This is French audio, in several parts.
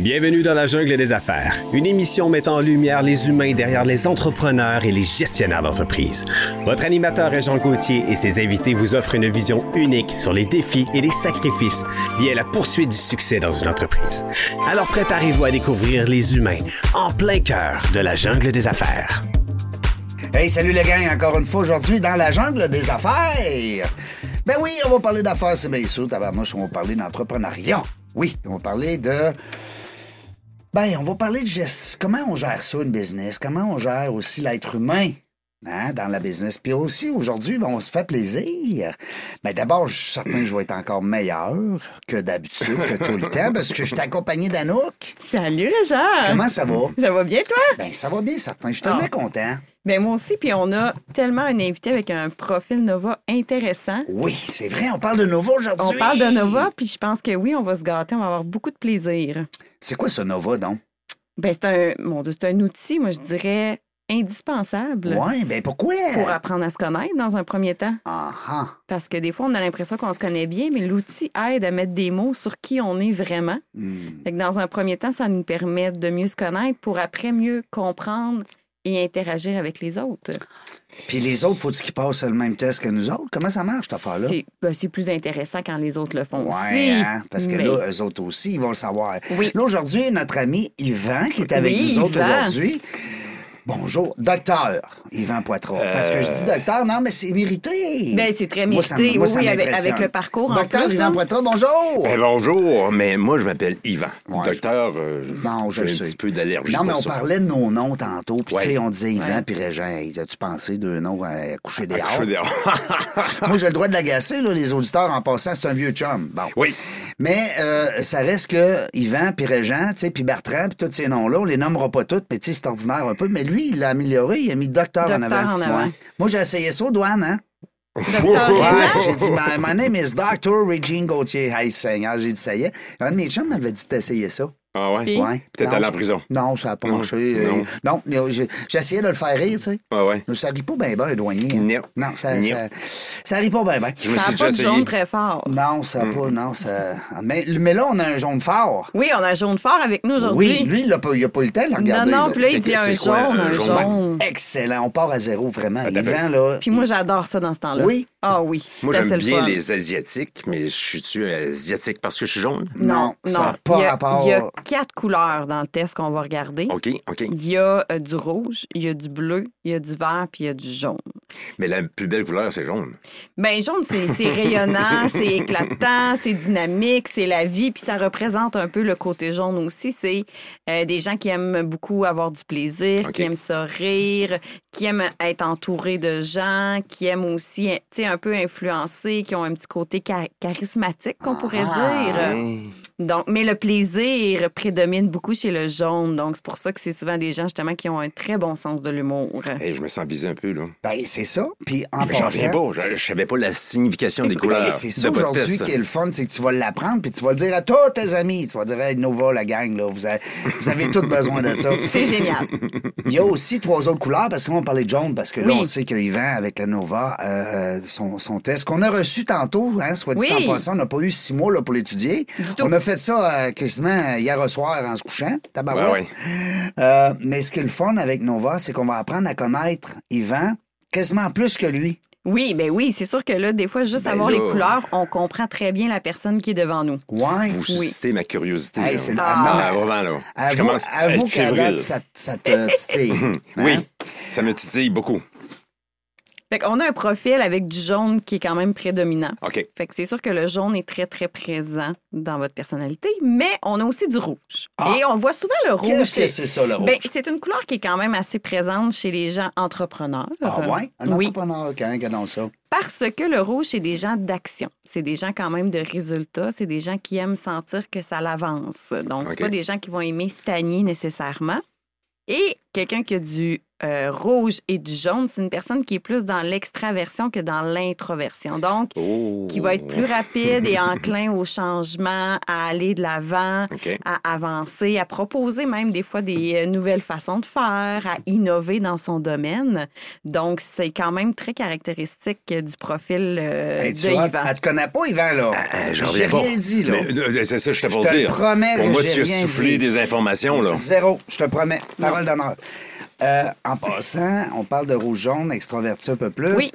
Bienvenue dans la jungle des affaires, une émission mettant en lumière les humains derrière les entrepreneurs et les gestionnaires d'entreprise. Votre animateur est Jean Gauthier et ses invités vous offrent une vision unique sur les défis et les sacrifices liés à la poursuite du succès dans une entreprise. Alors préparez-vous à découvrir les humains en plein cœur de la jungle des affaires. Hey, salut les gang, encore une fois aujourd'hui dans la jungle des affaires. Ben oui, on va parler d'affaires, c'est bien sûr, tabarnouche, on va parler d'entrepreneuriat. Oui, on va parler de... Ben, on va parler de gest- comment on gère ça, une business, comment on gère aussi l'être humain hein, dans la business? Puis aussi, aujourd'hui, ben, on se fait plaisir. Ben, d'abord, je suis certain que je vais être encore meilleur que d'habitude, que tout le temps, parce que je suis accompagné d'Anouk. Salut Richard! Comment ça va? Ça va bien toi? Ben, ça va bien, certain. Je suis tellement Ah. content. Ben moi aussi, puis on a tellement un invité avec un profil Nova intéressant. Oui, c'est vrai, on parle de Nova aujourd'hui. On parle de Nova, puis je pense que oui, on va se gâter, on va avoir beaucoup de plaisir. C'est quoi ce Nova, donc? Ben c'est un, mon Dieu, c'est un outil, moi je dirais indispensable Ouais, ben pourquoi? pour apprendre à se connaître dans un premier temps. Ah ah. Parce que des fois, on a l'impression qu'on se connaît bien, mais l'outil aide à mettre des mots sur qui on est vraiment. Hmm. Fait que dans un premier temps, ça nous permet de mieux se connaître pour après mieux comprendre et interagir avec les autres. Puis les autres, faut-ils qu'ils passent le même test que nous autres? Comment ça marche, cette affaire-là? C'est ben, c'est plus intéressant quand les autres le font Ouais, aussi. hein, parce que mais- là, eux autres aussi, ils vont le savoir. Oui. Là, aujourd'hui, notre ami Yvan, qui est avec Oui, nous autres aujourd'hui. Bonjour, docteur Yvan Poitras. Parce que je dis docteur, non, mais c'est mérité. Ben, c'est très Moi, ça me- mérité, moi, oui, ça oui, avec, m'impressionne. avec le parcours en Docteur plus. Yvan hein. Poitras, bonjour! Ben, bonjour, mais moi, je m'appelle Yvan. Ouais, Docteur, euh, Non, je un sais. petit peu d'allergie Non, mais on ça. parlait de nos noms tantôt. Puis, Ouais. tu sais, on disait Yvan puis Régent. As-tu pensé deux noms à coucher des Ah, je suis dehors. Moi, j'ai le droit de l'agacer, là, les auditeurs, en passant, c'est un vieux chum. Bon. Oui. Mais euh, ça reste que Yvan, puis Régent, tu sais, puis Bertrand, puis tous ces noms-là, on les nommera pas tous, mais tu sais, c'est ordinaire un peu. Mais lui, il l'a amélioré, il a mis docteur, en Docteur avant. en avant. Ouais. Moi, j'ai essayé ça aux douanes, hein? Docteur Ouais, Régent? j'ai dit, my, my name is Dr. Regine Gauthier. Hey, Seigneur, j'ai dit, ça y est. Un de mes chums m'avait dit d'essayer ça. Ah ouais? Puis? Ouais. Peut-être en ça- prison? Non, ça n'a pas Non, marché. Euh, non. Essayé de le faire rire, tu sais. Ah ouais? Mais ça rit pas bien, bien, un douanier. hein. Non. Non, ça, ça, ça rit pas bien, bien. Je Ça n'a pas de jaune très fort. Non, ça Mm. a pas, non, ça... Mais, mais là, on a un jaune fort. Oui, on a un jaune fort avec nous aujourd'hui. Oui, lui, il a pas, il a pas eu le temps de le non, regarder. non, puis là, il dit un jaune, un un jaune? jaune. Excellent, on part à zéro, vraiment. Ah, Yvan, là... Puis moi, j'adore ça dans ce temps-là. Oui? Ah oui. Moi, j'aime bien les Asiatiques, mais je suis-tu asiatique parce que je suis jaune? Non, Non, ça non. a pas a, rapport- a quatre couleurs dans le test qu'on va regarder. OK, OK. Il y a euh, du rouge, il y a du bleu, il y a du vert, puis il y a du jaune. Mais la plus belle couleur, c'est jaune. Ben jaune, c'est rayonnant, c'est éclatant, c'est dynamique, c'est la vie, puis ça représente un peu le côté jaune aussi. C'est euh, des gens qui aiment beaucoup avoir du plaisir, qui aiment se rire, qui aiment être entourés de gens, qui aiment aussi, tu sais, un peu influencer, qui ont un petit côté cha- charismatique, qu'on pourrait Ah, dire. Hein? Donc, mais le plaisir prédomine beaucoup chez le jaune. Donc, c'est pour ça que c'est souvent des gens, justement, qui ont un très bon sens de l'humour. Hey, je me sens visé un peu, là. Ben, c'est ça. Puis en Mais j'en passant... pas. Je, je savais pas la signification des Ben, couleurs. c'est de ça aujourd'hui qui est le fun, c'est que tu vas l'apprendre puis tu vas le dire à tous tes amis. Tu vas dire, hey, Nova, la gang, là, vous avez, vous avez tous besoin de ça. C'est génial. Il y a aussi trois autres couleurs, parce que là, on parlait de jaune, parce que là, Oui. on sait que Yvan, avec la Nova, euh, son, son test, qu'on a reçu tantôt, hein, soit dit Oui. en passant, on n'a pas eu six mois là, pour l'étudier. On a fait ça euh, quasiment hier au soir en se couchant. tabarouette. Ouais. Euh, mais ce qui est le fun avec Nova, c'est qu'on va apprendre à connaître Yvan quasiment plus que lui. Oui, ben oui, c'est sûr que là, des fois, juste Ben avoir là. les couleurs, on comprend très bien la personne qui est devant nous. Ouais. Vous suscitez ma curiosité. Hey, c'est ah, ah, non, ah, vraiment, là. Je Avoue, commence à avoue qu'à fébrile. date, ça, ça te titille. Oui, Hein? ça me titille beaucoup. Fait qu'on a un profil avec du jaune qui est quand même prédominant. OK. Fait que c'est sûr que le jaune est très, très présent dans votre personnalité, mais on a aussi du rouge. Ah. Et on voit souvent le rouge. Qu'est-ce que c'est ça, le rouge? Ben, c'est une couleur qui est quand même assez présente chez les gens entrepreneurs. ah ouais? Un oui. entrepreneur, quand regardons ça. Parce que le rouge, c'est des gens d'action. C'est des gens quand même de résultats. C'est des gens qui aiment sentir que ça l'avance. Donc, c'est pas des gens qui vont aimer stagner nécessairement. Et quelqu'un qui a du euh, rouge et du jaune, c'est une personne qui est plus dans l'extraversion que dans l'introversion. Donc, Oh. qui va être plus rapide et enclin au changement, à aller de l'avant, à avancer, à proposer même des fois des euh, nouvelles façons de faire, à innover dans son domaine. Donc, c'est quand même très caractéristique euh, du profil euh, Hey, de vois, Yvan. Elle te connaît pas, Yvan, là. Euh, j'en J'ai rien dit, là. Euh, c'est ça, je pour te dire. promets Pour moi, tu as soufflé dit. des informations, là. Zéro, je te promets. Parole d'honneur. Euh, en passant, on parle de rouge-jaune, extroverti un peu plus. Oui.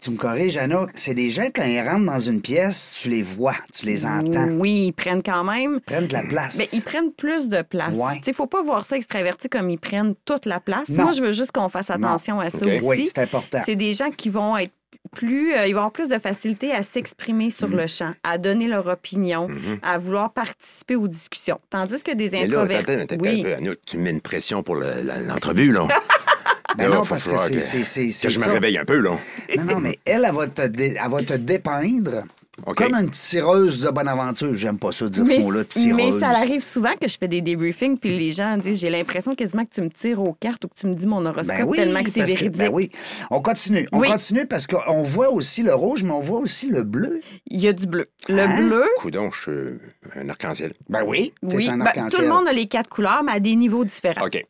Tu me corriges, Anna, c'est des gens, quand ils rentrent dans une pièce, tu les vois, tu les entends. Oui, ils prennent quand même. Ils prennent de la place. Mais ils prennent plus de place. Ouais. Il ne faut pas voir ça extraverti comme ils prennent toute la place. Non. Moi, je veux juste qu'on fasse attention à ça aussi. Oui, c'est important. C'est des gens qui vont être plus, euh, ils vont avoir plus de facilité à s'exprimer sur Mm-hmm. le champ, à donner leur opinion, à vouloir participer aux discussions. Tandis que des introvertis, oui, tu mets une pression pour le- l'entrevue, là. Ben non, parce que c'est- que je me réveille un peu, là. Non, non, mais elle, elle va te, dé- elle va te dépeindre Comme une tireuse de bonne aventure. J'aime pas ça dire mais, ce mot-là, tireuse. mais ça arrive souvent que je fais des debriefings puis les gens disent j'ai l'impression quasiment que tu me tires aux cartes ou que tu me dis mon horoscope Ben oui, tellement que c'est que- véridique. ben oui. On continue. On Oui. continue parce qu'on voit aussi le rouge, mais on voit aussi le bleu. Il y a du bleu. Le Hein? bleu, Coudon, je suis un arc-en-ciel. Ben oui, oui, un ben, tout le monde a les quatre couleurs, mais à des niveaux différents. OK.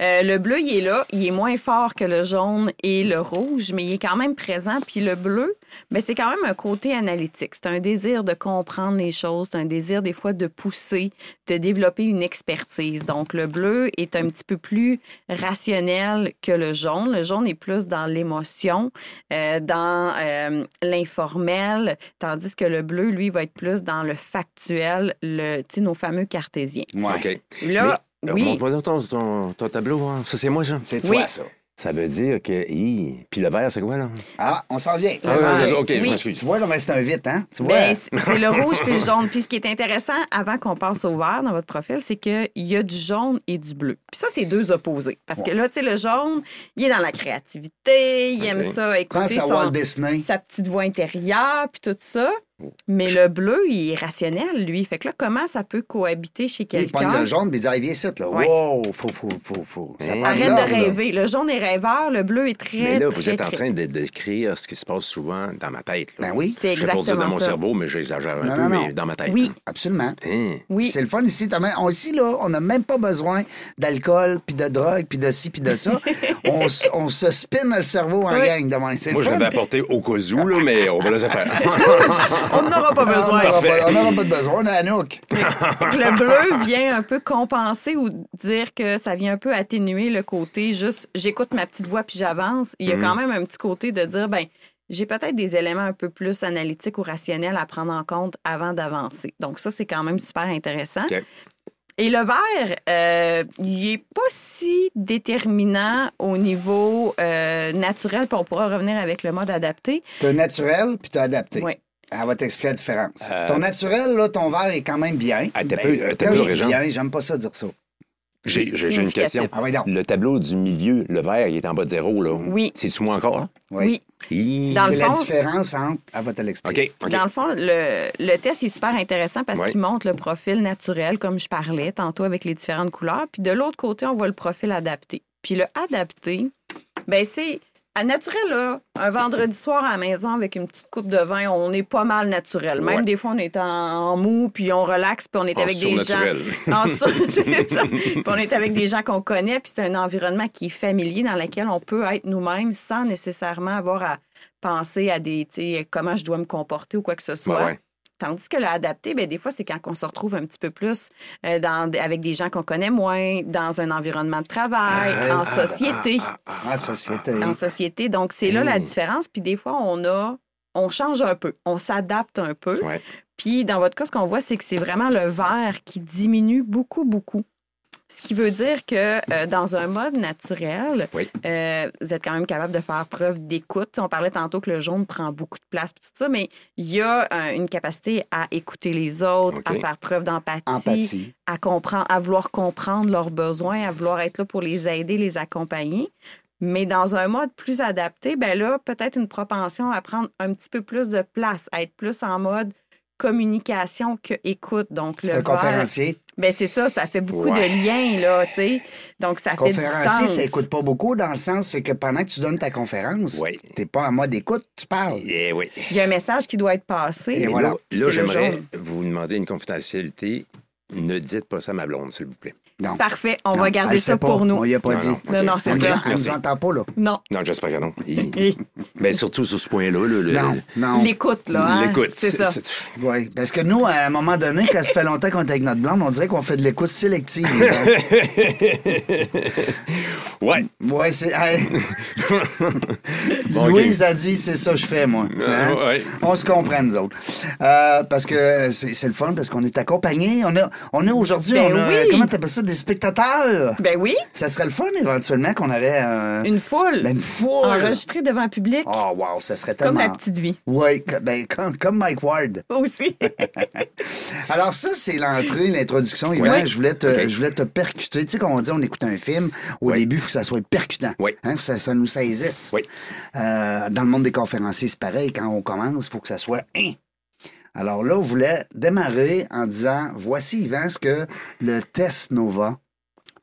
Euh, le bleu, il est là, il est moins fort que le jaune et le rouge, mais il est quand même présent. Puis le bleu, ben, c'est quand même un côté analytique. C'est un désir de comprendre les choses, c'est un désir des fois de pousser, de développer une expertise. Donc le bleu est un petit peu plus rationnel que le jaune. Le jaune est plus dans l'émotion, euh, dans euh, l'informel, tandis que le bleu, lui, va être plus dans le factuel, le, tu sais, nos fameux cartésiens. Ouais. OK. Là, Mais, oui. Montre-moi ton, ton, ton tableau. hein. Ça, c'est moi, ça. C'est Oui. toi, ça. Ça veut dire que. Hi, Puis le vert, c'est quoi, là? Ah, on s'en vient. Vient. OK, je Oui. m'excuse. Tu vois comment c'est un vite, hein? Tu vois? Ben, c'est c'est le rouge puis le jaune. Puis ce qui est intéressant, avant qu'on passe au vert dans votre profil, c'est qu'il y a du jaune et du bleu. Puis ça, c'est deux opposés. Parce que là, tu sais, le jaune, il est dans la créativité, il aime ça, Pense écouter à son- Walt Disney. sa petite voix intérieure, puis tout ça. Mais le bleu, il est rationnel, lui. Fait que là, comment ça peut cohabiter chez Il pogne quelqu'un? le jaune, puis il dit, Ah, viens ici, là. Ouais. Wow, faut, faut, faut, faut. Ça Hein? Arrête de là. rêver. Le jaune est rêveur, le bleu est très, Mais là, vous très, êtes en train de décrire ce qui se passe souvent dans ma tête. là. Ben oui. C'est Je vais pas dire exactement dans mon ça. cerveau, mais j'exagère un Non, peu, non, non. mais dans ma tête. Oui. Absolument. Hein? Oui. C'est le fun ici. T'as même- on- ici, là, on n'a même pas besoin d'alcool, puis de drogue, puis de ci, puis de ça. on, s- on se spinne le cerveau en Oui. gang demain. Moi, je l'avais apporté au cas où, là, mais on va laisser faire. On n'aura pas besoin. on n'aura pas, de besoin. On a Anouk. Donc, le bleu vient un peu compenser ou dire que ça vient un peu atténuer le côté juste j'écoute ma petite voix puis j'avance. Il y a Mhm. quand même un petit côté de dire ben j'ai peut-être des éléments un peu plus analytiques ou rationnels à prendre en compte avant d'avancer. Donc ça c'est quand même super intéressant. Et le vert, euh, il est pas si déterminant au niveau euh, naturel, puis on pourra revenir avec le mode adapté. T'as naturel, puis t'as adapté. Oui. Elle va t'expliquer la différence. Euh, Ton naturel, là, ton verre est quand même bien. Ah, t'as Ben, peu- t'as quand peu, je dis bien, j'aime pas ça dire ça. J'ai j'ai- j'ai une question. Ah oui, donc. Le tableau du milieu, le vert, il est en bas de zéro, là. Oui. C'est-tu moi encore? Oui. Hi. Dans C'est le la fond- différence entre... Elle va te l'expliquer. Dans le fond, le, le test est super intéressant parce qu'il montre le profil naturel, comme je parlais tantôt avec les différentes couleurs. Puis de l'autre côté, on voit le profil adapté. Puis le adapté, ben c'est à naturel, là, un vendredi soir à la maison avec une petite coupe de vin, on est pas mal naturel. Même Ouais. des fois, on est en, en mou, puis on relaxe, puis on est En avec des gens. En ça. Puis on est avec des gens qu'on connaît, puis c'est un environnement qui est familier dans lequel on peut être nous-mêmes sans nécessairement avoir à penser à des, tu sais, comment je dois me comporter ou quoi que ce soit. Ouais, ouais. Tandis que le adapté, ben, des fois, c'est quand on se retrouve un petit peu plus euh, dans, avec des gens qu'on connaît moins, dans un environnement de travail, Ah, en ah, société. En société. En société. Donc, c'est là la Hey. différence. Puis des fois, on a. On change un peu, on s'adapte un peu. Ouais. Puis dans votre cas, ce qu'on voit, c'est que c'est vraiment le vert qui diminue beaucoup, beaucoup. Ce qui veut dire que euh, dans un mode naturel, Oui. euh, vous êtes quand même capable de faire preuve d'écoute. On parlait tantôt que le jaune prend beaucoup de place, puis tout ça, mais il y a euh, une capacité à écouter les autres, à faire preuve d'empathie, Empathie. à comprendre, à vouloir comprendre leurs besoins, à vouloir être là pour les aider, les accompagner. Mais dans un mode plus adapté, ben là, peut-être une propension à prendre un petit peu plus de place, à être plus en mode communication que écoute. Donc, le C'est un conférencier. Ben, c'est ça, ça fait beaucoup Ouais. de liens, là, tu sais. Donc, ça fait du Conférencier, sens. ça écoute pas beaucoup dans le sens, c'est que pendant que tu donnes ta conférence, Oui. t'es pas en mode écoute, tu parles. Oui. Il y a un message qui doit être passé. Et voilà. Là, là, j'aimerais vous demander une confidentialité. Ne dites pas ça à ma blonde, s'il vous plaît. Non. Parfait, on Non, va garder ça pas. pour nous. On y a pas Non, dit. non. Non, non, c'est ça. nous entend pas, là. Non. Non, j'espère que non. Ben, surtout sur ce point-là. là, le- Non, non. L'écoute, là. hein, L'écoute. C'est ça. Oui, parce que nous, à un moment donné, quand ça fait longtemps qu'on est avec notre blonde, on dirait qu'on fait de l'écoute sélective. Ouais. oui, c'est. Bon. Louise a dit, c'est ça que je fais, moi. Hein? Euh, ouais. On se comprend, nous autres. Euh, parce que c'est c'est le fun, parce qu'on est accompagnés. On a, on a aujourd'hui, Ben on a, oui. comment t'appelles ça, des spectateurs. Ben oui, Ça serait le fun, éventuellement, qu'on avait euh, une foule. ben, une foule. Enregistrée devant un public. Oh, wow, ça serait comme tellement... la petite vie. Oui, ben, comme, comme Mike Ward. Aussi. Alors ça, c'est l'entrée, l'introduction. Yvan. Oui. Je, voulais te, je voulais te percuter. Tu sais, quand on dit on écoute un film, au Oui. début, il faut que ça soit percutant. Oui. Hein, faut que ça, ça nous saisisse. Oui. Euh, dans le monde des conférenciers, c'est pareil. Quand on commence, il faut que ça soit... Hein. Alors là, on voulait démarrer en disant, voici, Yvan, ce que le test Nova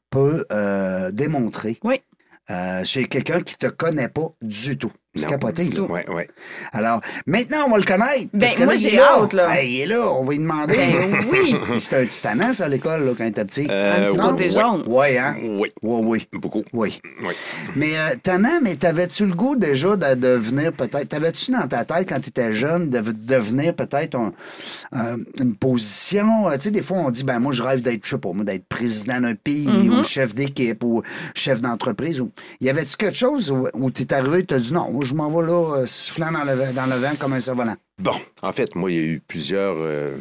peut euh, démontrer Oui. euh, chez quelqu'un qui te connaît pas du tout. C'est capoté, là. tout. Ouais, ouais. Alors, maintenant, on va le connaître. Ben, parce que moi, là, j'ai là. hâte, là. Hey, il est là, on va lui demander. Ben oui. C'était un petit tannant, ça, à l'école, là, quand il était petit. Euh, Un petit Non? côté ouais. jaune. Oui, hein? Oui. Oui, oui. Beaucoup. Oui. Oui. Mais euh, tannant, mais t'avais-tu le goût déjà de devenir peut-être... T'avais-tu dans ta tête, quand t'étais jeune, de devenir peut-être un- un- une position... euh, Tu sais, des fois, on dit, ben moi, je rêve d'être, je sais pas, moi, d'être président d'un pays Mm-hmm. ou chef d'équipe ou chef d'entreprise. Ou... Y avait-tu quelque chose où, où t'es arrivé et t'as dit, non, moi, je m'en vais là, euh, sifflant dans le, dans le vent comme un cerf-volant. Bon, en fait, moi, il y a eu plusieurs euh,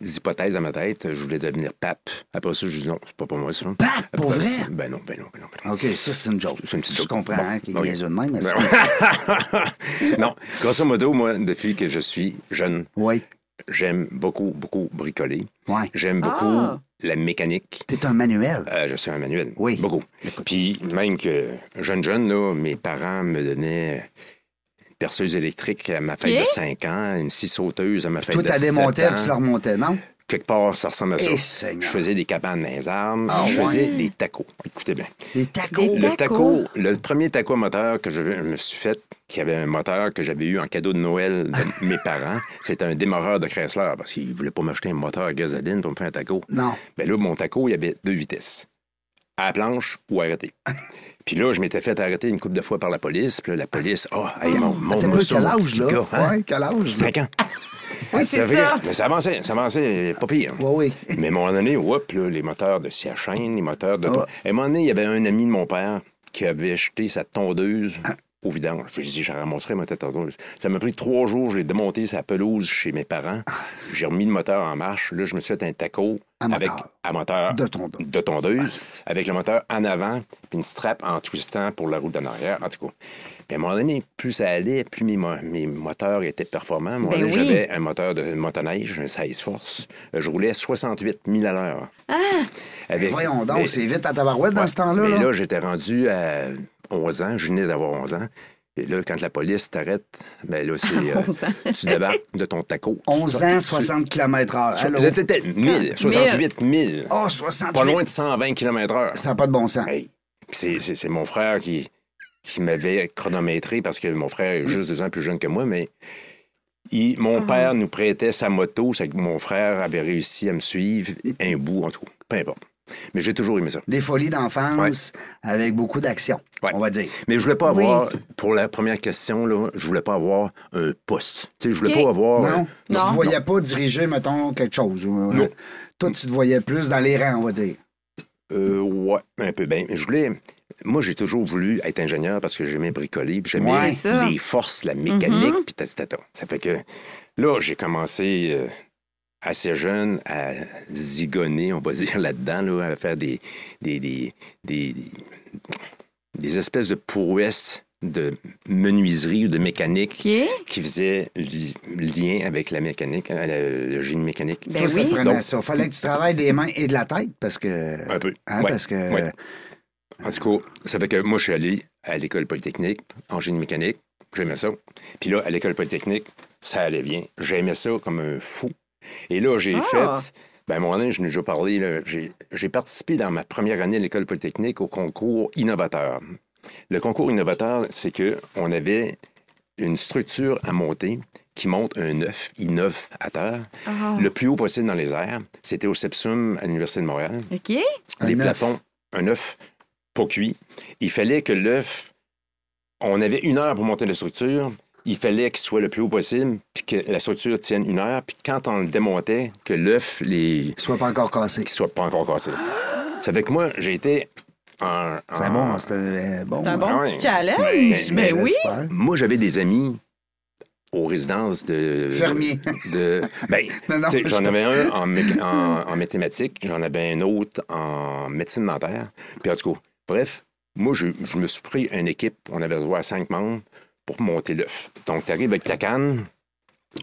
hypothèses dans ma tête. Je voulais devenir pape. Après ça, je dis non, c'est pas pour moi, ça. Pape, Après pour vrai? Ben non, ben non, ben non. Ben non. OK, ça, c'est une joke. C'est une petite Je joke. comprends Bon, hein, qu'il y de même, mais Ben non, grosso modo, moi, depuis que je suis jeune, Oui, j'aime beaucoup, beaucoup bricoler. oui. J'aime beaucoup Ah. la mécanique. T'es un manuel. Euh, je suis un manuel. Oui. Beaucoup. Puis même que jeune, jeune, là, mes parents me donnaient une perceuse électrique à ma fête de 5 ans, une scie sauteuse à ma fête Toi, de t'as 7 démonté ans. puis tu l'as remonté, non? Quelque part, ça ressemble à ça. Eh, Seigneur. je faisais des cabanes dans les arbres. Ah, je ouais? faisais des tacos. Écoutez bien. Des tacos? Des Le Tacos. taco, le premier taco à moteur que je me suis fait, qui avait un moteur que j'avais eu en cadeau de Noël de mes parents, c'était un démarreur de Chrysler parce qu'ils ne voulaient pas m'acheter un moteur à gasoline pour me faire un taco. Non. Ben là, mon taco, il y avait deux vitesses. À la planche ou arrêté. Puis là, je m'étais fait arrêter une couple de fois par la police. Puis là, la police, ah, hey, mon, mon, T'as mon, pas quel âge, là? hein? Ouais, quel âge? Cinq ans. Oui, c'est vrai, ça. Mais ça avançait, ça avançait pas pire. Oui, oui. Mais à un moment donné, whoop, là, les moteurs de scie à chaîne, les moteurs de... Ah. À un moment donné, il y avait un ami de mon père qui avait acheté sa tondeuse au vidange. Je lui ai dit, je ramasserai ma tondeuse. Ça m'a pris trois jours, je l'ai démonté sa pelouse chez mes parents. J'ai remis le moteur en marche. Là, je me suis fait un taco À avec moteur. à moteur De tondeuse. de tondeuse, avec le moteur en avant, puis une strap en twistant pour la roue d'en arrière, en tout cas. Puis à un moment donné, plus ça allait, plus mes, mo- mes moteurs étaient performants. Un moment Ben oui. j'avais un moteur de motoneige, un 16 force. Euh, Je roulais 68 000 à l'heure. Avec- Voyons donc, Mais- c'est vite à tabarouette dans ce temps-là. Mais là. là, j'étais rendu à 11 ans. Je venais d'avoir 11 ans. Et là, quand la police t'arrête, ben là, c'est. euh, 11 ans. tu débarques de ton taco. 11 Tu- ans, tu- 60 km/h. C'était 1000, 68 000. Oh, 68. Pas loin de 120 km/h. Ça n'a pas de bon sens. Hey, c'est, c'est- c'est mon frère qui, qui m'avait chronométré parce que mon frère est juste deux ans plus jeune que moi, mais il- mon père nous prêtait sa moto, c'est que mon frère avait réussi à me suivre un bout, en tout cas. Peu importe. Mais j'ai toujours aimé ça. Des folies d'enfance avec beaucoup d'action, Ouais. on va dire. Mais je voulais pas Oui. avoir, pour la première question, là, je voulais pas avoir un poste. Tu sais, je voulais pas avoir. Non, euh, tu Non. te voyais pas diriger, mettons, quelque chose. euh, Non. Toi, tu te voyais plus dans les rangs, on va dire. Euh, ouais, un peu bien. Je voulais. Moi, j'ai toujours voulu être ingénieur parce que j'aimais bricoler, puis j'aimais Ouais. Les forces, la mécanique, puis tata. Ça fait que là, j'ai commencé euh, assez jeune à zigonner, on va dire, là-dedans, là, à faire des, des, des, des, des espèces de prouesses de menuiserie ou de mécanique qui faisaient li- lien avec la mécanique, euh, le, le génie mécanique. Ben Toi, ça te oui. prenait Donc- ça. Fallait que tu travailles des mains et de la tête parce que. Un peu. Hein, Ouais, Parce que. ouais. En tout cas, ça fait que moi, je suis allé à l'école polytechnique en génie mécanique. J'aimais ça. Puis là, à l'école polytechnique, ça allait bien. J'aimais ça comme un fou. Et là, j'ai Ah. fait. Ben, à un moment donné, je n'ai déjà parlé. J'ai participé dans ma première année à l'École polytechnique au concours innovateur. Le concours innovateur, c'est que on avait une structure à monter qui monte un œuf, innove à terre, le plus haut possible dans les airs. C'était au Sepsum à l'Université de Montréal. OK? Un œuf. plafonds, un œuf pas cuit. Il fallait que l'œuf, on avait une heure pour monter la structure. Il fallait qu'il soit le plus haut possible, puis que la structure tienne une heure. Puis quand on le démontait, que l'œuf, les, Soit pas encore cassé. qu'il soit pas encore cassé. Ça fait que moi, j'ai été en. C'est en- bon, c'était euh, bon. C'est un bon Ah ouais. petit challenge. Mais- Mais, mais- oui. Moi, j'avais des amis aux résidences de. Fermiers. De, ben, j'en je- avais un en, mé- en, en mathématiques, j'en avais un autre en médecine dentaire. Puis en tout cas, bref, moi, je, je me suis pris une équipe, on avait droit à cinq membres pour monter l'œuf. Donc, tu arrives avec ta canne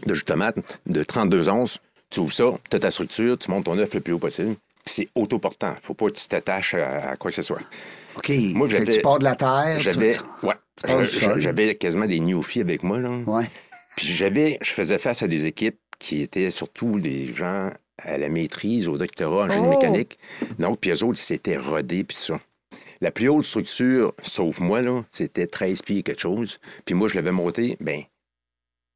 de jus de tomate de 32 onces, tu ouvres ça, tu as ta structure, tu montes ton œuf le plus haut possible. C'est autoportant. Faut pas que tu t'attaches à, à quoi que ce soit. OK. Moi, j'avais- tu pars de la terre. tu- J'avais, ouais, j'avais quasiment des newfies avec moi, là. Ouais. Puis j'avais, je faisais face à des équipes qui étaient surtout des gens à la maîtrise, au doctorat en génie Oh! mécanique. Donc, puis eux autres, ils s'étaient rodés, puis tout ça. La plus haute structure, sauf moi, là, c'était 13 pieds quelque chose. Puis moi, je l'avais monté, ben,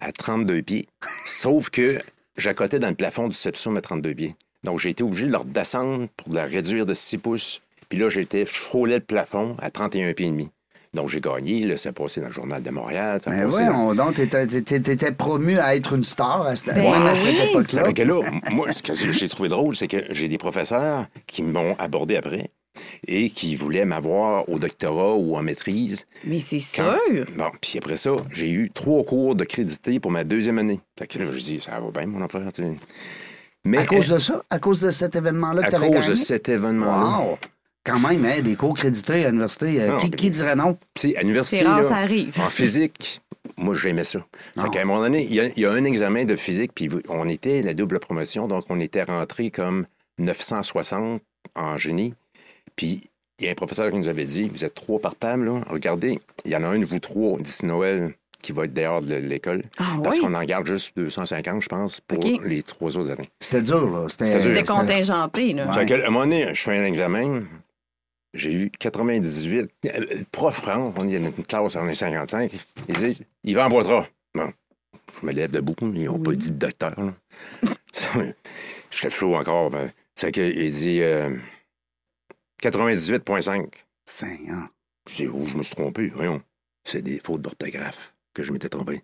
à 32 pieds. sauf que j'accotais dans le plafond du Sepsum à 32 pieds. Donc, j'ai été obligé de leur descendre pour la réduire de 6 pouces. Puis là, j'étais, je frôlais le plafond à 31 pieds et demi. Donc, j'ai gagné. Là, ça a passé dans le Journal de Montréal. ça a Mais passé ouais, dans- t'étais, t'étais- t'étais promu à être une star à cette, Ben même à oui. cette époque-là. Que là, moi, ce que j'ai trouvé drôle, c'est que j'ai des professeurs qui m'ont abordé après et qui voulaient m'avoir au doctorat ou en maîtrise. Mais c'est Quand- sûr. Bon, puis après ça, j'ai eu trois cours de crédité pour ma deuxième année. Fait que là, je dis, ça va bien, mon affaire. tu. Mais À cause de ça? À cause de cet événement-là à que tu avais cause gagné? de cet événement-là. Wow! Quand même, hein, des cours crédités à l'université. euh, qui, qui dirait non? À l'université, C'est rare, là, ça arrive. en physique, moi, j'aimais ça. Fait qu'à un moment donné, il y, a, il y a un examen de physique, puis on était la double promotion, donc on était rentré comme 960 en génie. Puis il y a un professeur qui nous avait dit, vous êtes trois par table, là. Regardez, il y en a un de vous trois d'ici Noël qui va être dehors de l'école. Ah parce oui? qu'on en garde juste 250, je pense, pour les trois autres années. C'était dur, là. C'était, contingenté, là. Ouais. Fait qu'à un moment donné, je fais un examen. J'ai eu 98. Euh, Le prof rentre, on est dans une classe, on est 55. Il dit Il va en boitra. Bon. Je me lève debout. Ils n'ont pas dit de docteur. là. je fais flou encore. Ben, c'est qu'il dit euh, 98,5. Seigneur. Je dis où je me suis trompé. Voyons. C'est des fautes d'orthographe que je m'étais trompé.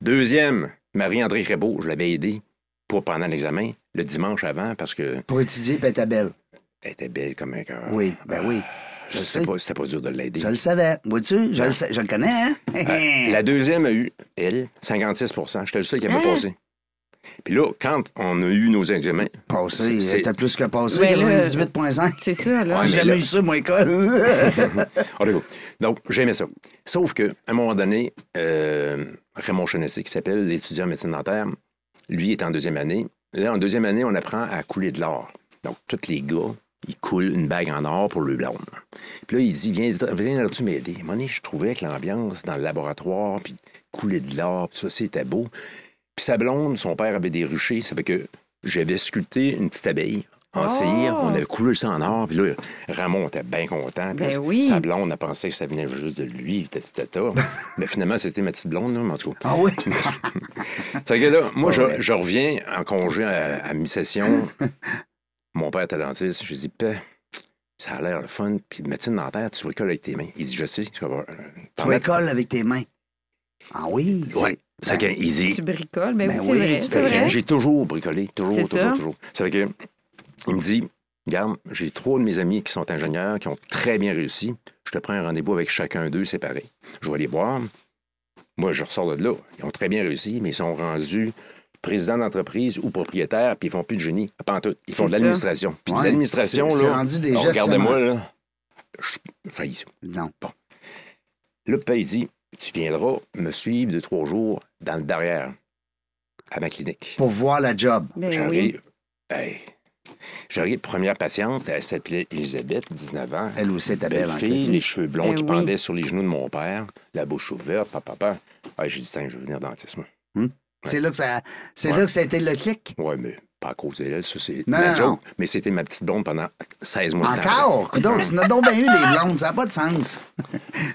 Deuxième, Marie-André Crébeau, je l'avais aidé pour pendant l'examen, le dimanche avant, parce que Pour étudier, puis elle était belle. elle était belle comme un cœur. Oui, ben oui. Je Je sais sais. pas, c'était pas dur de l'aider. Je le savais. Vois-tu? Je, le, sais- je le connais, hein? Euh, La deuxième a eu, elle, 56% J'étais le seul qui avait Hein? passé. Puis là, quand on a eu nos examens, Passé, C'est- était plus que passé. Là- 98,5. C'est ça, là. Ouais, J'ai mais jamais là- eu ça, mon école. Oh. Donc, j'aimais ça. Sauf qu'à un moment donné, euh, Raymond Chenessy, qui s'appelle l'étudiant en médecine dentaire, lui est en deuxième année. Là, en deuxième année, on apprend à couler de l'or. Donc, tous les gars, ils coulent une bague en or pour le blâme. Puis là, il dit, viens, viens tu m'aider. À un moment donné, je trouvais que l'ambiance dans le laboratoire, puis couler de l'or, puis ça, c'était beau. Puis sa blonde, son père avait des ruchers, ça fait que j'avais sculpté une petite abeille en Oh! cire, on avait coulé ça en or, puis là, Ramon était bien content. Puis Ben oui. Sa blonde a pensé que ça venait juste de lui, tata, tata. Mais finalement, c'était ma petite blonde, là, mais en tout cas. ah oui? Fait que là, moi, je, reviens en congé à, à mi-session. Mon père était dentiste. Je dis, Père, ça a l'air le fun. Puis de médecine dentaire, tu école avec tes mains. Il dit, je sais. Je vais, tu écoles avec tes mains. Ah oui? Ouais. Ben, qu'il dit, Tu bricoles, ben, Ben oui, c'est vrai. vrai. J'ai toujours bricolé, toujours, toujours, ça. toujours. Ça fait que, il me dit, regarde, j'ai trois de mes amis qui sont ingénieurs, qui ont très bien réussi. Je te prends un rendez-vous avec chacun d'eux séparés. Je vais les voir. Moi, je ressors de là. Ils ont très bien réussi, mais ils sont rendus présidents d'entreprise ou propriétaires, puis ils font plus de génie. Pas en tout. Ils font de ça. l'administration. Puis de l'administration, là. rendu des Regardez-moi, là. Je faillis ça. Non. Là, le il dit, tu viendras me suivre de trois jours dans le derrière, à ma clinique. Pour voir la job. Ben oui. J'arrive. Hey. J'arrive, première patiente, elle s'appelait Elisabeth, 19 ans. Elle aussi était Belle fille, les cheveux blonds Ben qui oui. pendaient sur les genoux de mon père, la bouche ouverte, papa, papa. Ah, j'ai dit, tiens, je veux venir dentiste, moi. Hmm? C'est là que ça, c'est là que ça a été le clic? Ouais, mais pas à cause d'elle, ça, c'est Non, non, joke. non. Mais c'était ma petite blonde pendant 16 mois de temps. Encore? Tu n'as donc bien eu des blondes, ça n'a pas de sens.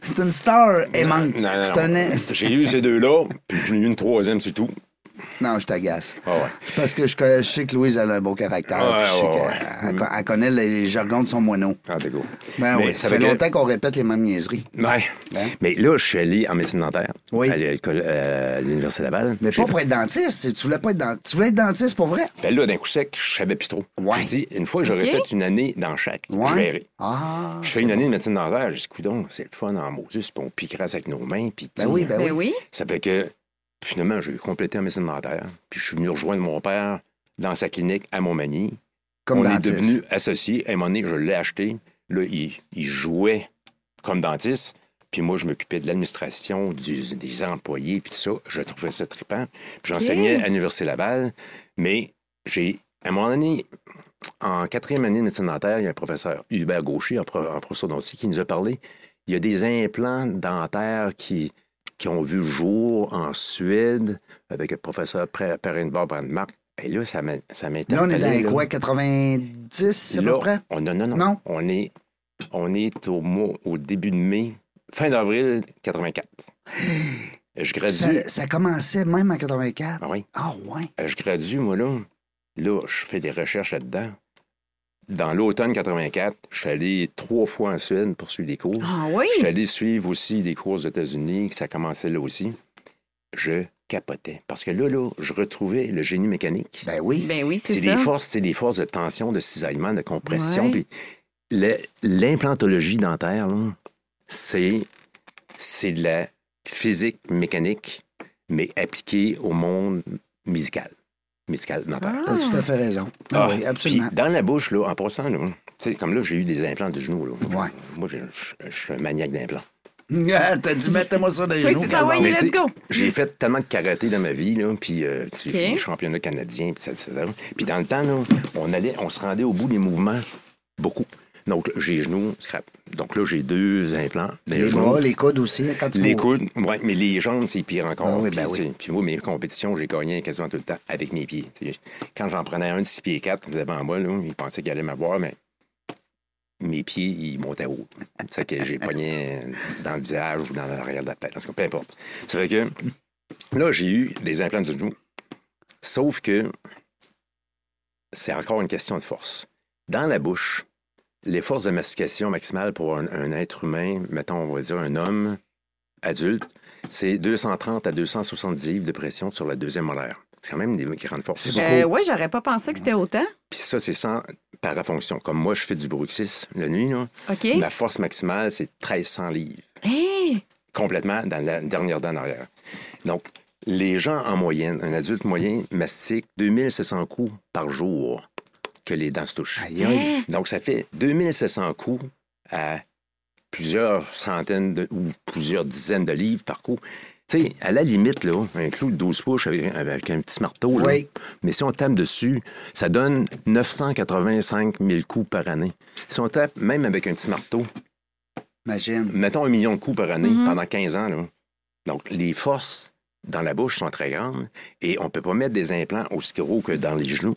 C'est une star aimante. C'est un. J'ai eu ces deux-là, puis j'en ai eu une troisième, c'est tout. Non, je t'agace. Ah ouais. Parce que je, je sais que Louise elle a un beau caractère. Ouais, puis je sais ouais, qu'elle- ouais. elle, elle connaît les jargons de son moineau. Ah, d'accord. Ben Mais oui, ça ça fait que- longtemps qu'on répète les mêmes niaiseries. Ouais. Hein? Mais là, je suis allé en médecine dentaire Oui. à euh, à l'Université Laval. Mais pas pour être dentiste. Tu voulais pas être dentiste. Tu voulais être dentiste pour vrai? Ben là, d'un coup sec, je savais plus trop. Ouais. Je dis, une fois que j'aurais fait une année dans chaque, Ouais. je verrai. Ah. Je fais une année de médecine dentaire, j'ai dit, coudon, c'est le fun en Moses, puis on piquera avec nos mains, puis Ben tu sais, oui, ben Ben oui. Ça fait que, finalement, j'ai complété en médecine dentaire, puis je suis venu rejoindre mon père dans sa clinique à Montmagny. Comme on dentiste. est devenus associés. À un moment donné, je l'ai acheté. Là, il, il jouait comme dentiste. Puis moi, je m'occupais de l'administration, des employés, puis tout ça. Je trouvais ça trippant. Puis j'enseignais à l'Université Laval. Mais j'ai, à un moment donné, en quatrième année de médecine dentaire, il y a un professeur, Hubert Gaucher, en, pro, en prosthodontie, qui nous a parlé. Il y a des implants dentaires qui, qui ont vu jour en Suède avec le professeur Perrenvar Brandmark. Et là, ça ça Là, on est dans là. quoi, 90 à Là, peu près? On, non, non, non, Non? On est, on est au, mois, au début de mai, fin d'avril 84. Je gradue. Ça, ça commençait même en 84. Ah oui. Ah ouais. Je gradue, moi, là. Là, je fais des recherches là-dedans. Dans l'automne 84, je suis allé trois fois en Suède pour suivre des cours. Ah oui? Je suis allé suivre aussi des cours aux États-Unis, que ça commençait là aussi. Je capotais. Parce que là, là, je retrouvais le génie mécanique. Ben oui. Ben oui, c'est des forces, c'est des forces de tension, de cisaillement, de compression. Ouais. Puis le- l'implantologie dentaire, c'est c'est de la physique mécanique, mais appliquée au monde médical, médical dentaire. T'as tout à fait raison. Ah, oui, absolument. Puis dans la bouche, là, en passant, là, tu sais, comme là, j'ai eu des implants de genoux. Là. Ouais. Moi, je, suis un maniaque d'implants. Ah, T'as dit, mettez-moi ça dans les Oui, genoux. c'est ça, oui, let's tu go. J'ai fait tellement de karaté dans ma vie, là, puis euh, puis j'ai OK. des championnats canadiens, puis ça, ça, ça. Puis dans le temps, là, on, allait, on se rendait au bout des mouvements, beaucoup. Donc, j'ai genoux, scrap. Donc là, j'ai deux implants. dans Les bras, les coudes aussi, hein, quand tu Les coudes, oui, mais les jambes, c'est pire encore. Ah oui, puis, ben oui. puis moi, mes compétitions, j'ai gagné quasiment tout le temps avec mes pieds. Quand j'en prenais un de 6 pieds 4 devant moi, là, ils pensaient qu'ils allaient m'avoir, mais mes pieds, ils montaient haut. C'est que j'ai pogné dans le visage ou dans l'arrière de la tête. En tout cas, peu importe. Ça fait que là, j'ai eu des implants du genou. Sauf que c'est encore une question de force. Dans la bouche, les forces de mastication maximale pour un, un être humain, mettons, on va dire un homme adulte, c'est 230 à 270 livres de pression sur la deuxième molaire. C'est quand même des grandes forces. Euh, oui, j'aurais pas pensé que c'était autant. Puis ça, c'est sans parafonction. Comme moi, je fais du bruxisme la nuit, là. OK. Ma force maximale, c'est 1300 livres. Hey! Complètement dans la dernière dent en arrière. Donc, les gens en moyenne, un adulte moyen, mastique 2700 coups par jour que les dents se touchent. Aïe, aïe. Donc, ça fait 2700 coups à plusieurs centaines de- ou plusieurs dizaines de livres par coup. Tu sais, à la limite, là, un clou de 12 pouces avec, avec un petit marteau, là, Oui. mais si on tape dessus, ça donne 985 000 coups par année. Si on tape même avec un petit marteau, Imagine. mettons un million de coups par année pendant 15 ans. Là. Donc, les forces dans la bouche sont très grandes et on ne peut pas mettre des implants aussi gros que dans les genoux.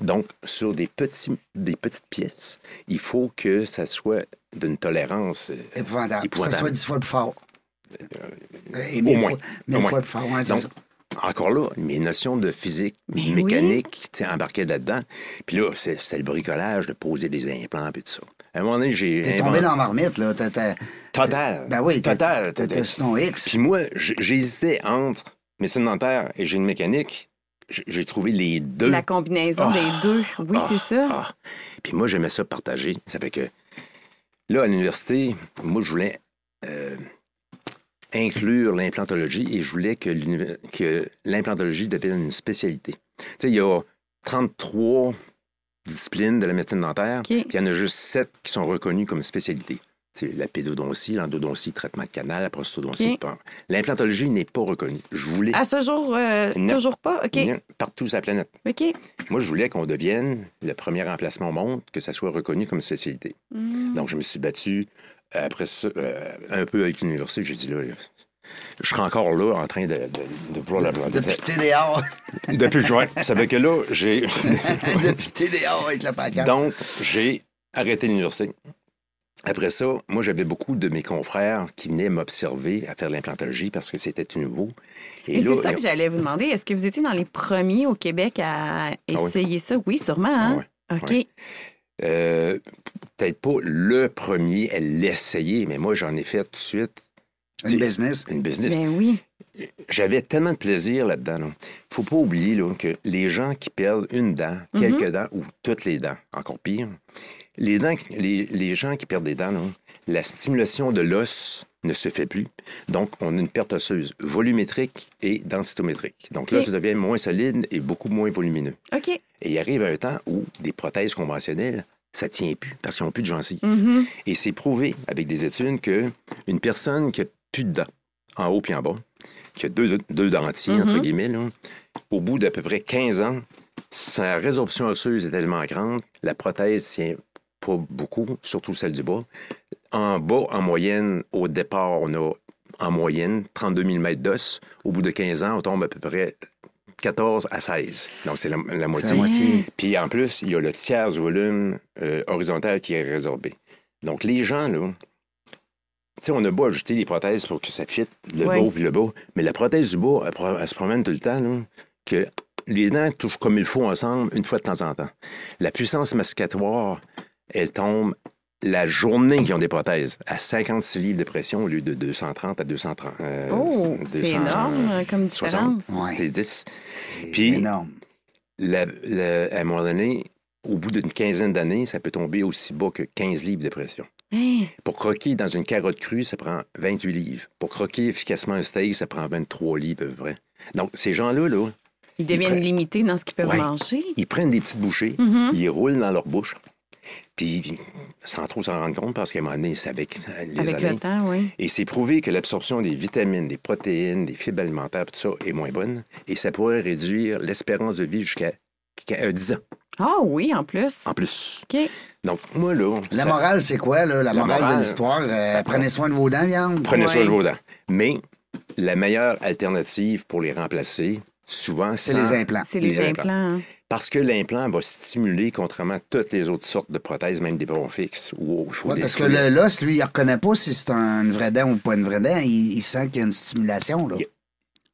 Donc, sur des, petits, des petites pièces, il faut que ça soit d'une tolérance. euh, Épouvantable. Que ça soit dix fois plus fort. Et au moins. fois, mille Au fois moins. plus fort. ouais, Donc, encore là, mes notions de physique, Mais mécanique, tu sais, embarquées là-dedans. Puis là, c'est le bricolage de poser des implants et tout ça. À un moment donné, j'ai. T'es tombé dans la marmite, là. Total. Ben oui, Total. t'étais ton X. Puis moi, j'hésitais entre médecine dentaire et génie mécanique. J'ai trouvé les deux. La combinaison Ah. des deux. Oui, Ah, c'est ça. ah. Puis moi, j'aimais ça partager. Ça fait que là, à l'université, moi, je voulais euh, inclure l'implantologie et je voulais que que l'implantologie devienne une spécialité. Tu sais, il y a 33 disciplines de la médecine dentaire, puis il y en a juste 7 qui sont reconnues comme spécialité. C'est la pédodontie, l'endodontie, traitement de canal, la prosthodontie. OK. L'implantologie n'est pas reconnue. Je voulais À ce jour, euh, Non. toujours pas? OK. Non, partout sur la planète. OK. Moi, je voulais qu'on devienne le premier emplacement au monde, que ça soit reconnu comme spécialité. Mm. Donc, je me suis battu après ça, euh, un peu avec l'université. J'ai dit, là, je serais encore là en train de, de, de vouloir la planter. Depuis TDA. Depuis juin. Ça fait que là, j'ai. Depuis TDA avec la pancarte. Donc, j'ai arrêté l'université. Après ça, moi, j'avais beaucoup de mes confrères qui venaient m'observer à faire de l'implantologie parce que c'était tout nouveau. Et, c'est ça que j'allais vous demander. Est-ce que vous étiez dans les premiers au Québec à essayer ça? Oui, sûrement. Hein? Ah OK. Ouais. Euh, Peut-être pas le premier à l'essayer, mais moi, j'en ai fait tout de suite. Une business. Une business. Ben oui. J'avais tellement de plaisir là-dedans. Il ne faut pas oublier là, que les gens qui perdent une dent, quelques dents ou toutes les dents, encore pire, les, dents, les, les gens qui perdent des dents, là, la stimulation de l'os ne se fait plus. Donc, on a une perte osseuse volumétrique et densitométrique. Donc, OK. l'os devient moins solide et beaucoup moins volumineux. OK. Et il arrive un temps où des prothèses conventionnelles, ça tient plus parce qu'ils n'ont plus de gencives. Mhm. Et c'est prouvé avec des études que une personne qui a plus de dents, en haut puis en bas, qui a deux, deux dentiers, entre guillemets, là, au bout d'à peu près 15 ans, sa résorption osseuse est tellement grande, la prothèse tient pas beaucoup, surtout celle du bas. En bas, en moyenne, au départ, on a en moyenne 32 000 mètres d'os. Au bout de 15 ans, on tombe à peu près 14 à 16. Donc, c'est la, la moitié. la moitié. Puis en plus, il y a le tiers du volume euh, horizontal qui est résorbé. Donc, les gens, là, tu sais, on a beau ajouter des prothèses pour que ça fitte le Ouais. bas puis le bas, mais la prothèse du bas, elle, se promène tout le temps, là, que les dents touchent comme il faut ensemble une fois de temps en temps. La puissance masticatoire, elle tombe la journée qu'ils ont des prothèses à 56 livres de pression au lieu de 230 à 230. euh, Oh, c'est 200, énorme euh, comme 60. différence. Ouais. C'est 10. C'est Puis- énorme. La- la- à un moment donné, au bout d'une quinzaine d'années, ça peut tomber aussi bas que 15 livres de pression. Hein? Pour croquer dans une carotte crue, ça prend 28 livres. Pour croquer efficacement un steak, ça prend 23 livres à peu près. Donc, ces gens-là, là, Ils deviennent prennent- limités dans ce qu'ils peuvent Ouais. manger. ils prennent des petites bouchées, Mhm. ils roulent dans leur bouche, puis sans trop s'en rendre compte, parce qu'à un moment donné, c'est avec les Avec années. le temps, oui. Et c'est prouvé que l'absorption des vitamines, des protéines, des fibres alimentaires, tout ça est moins bonne. Et ça pourrait réduire l'espérance de vie jusqu'à jusqu'à, euh, 10 ans Ah oui, en plus. en plus. OK. Donc, moi, là. La ça- morale, c'est quoi, là? La, La morale, morale- de l'histoire, euh, prenez soin de vos dents, viande. Prenez soin de vos dents. Mais la meilleure alternative pour les remplacer, souvent, C'est sans- les implants. C'est les, implants. hein. Parce que l'implant va stimuler, contrairement à toutes les autres sortes de prothèses, même des bons fixes, il faut Ouais, parce que le- l'os, lui, il reconnaît pas si c'est un- une vraie dent ou pas une vraie dent. Il, il sent qu'il y a une stimulation, là. Yeah.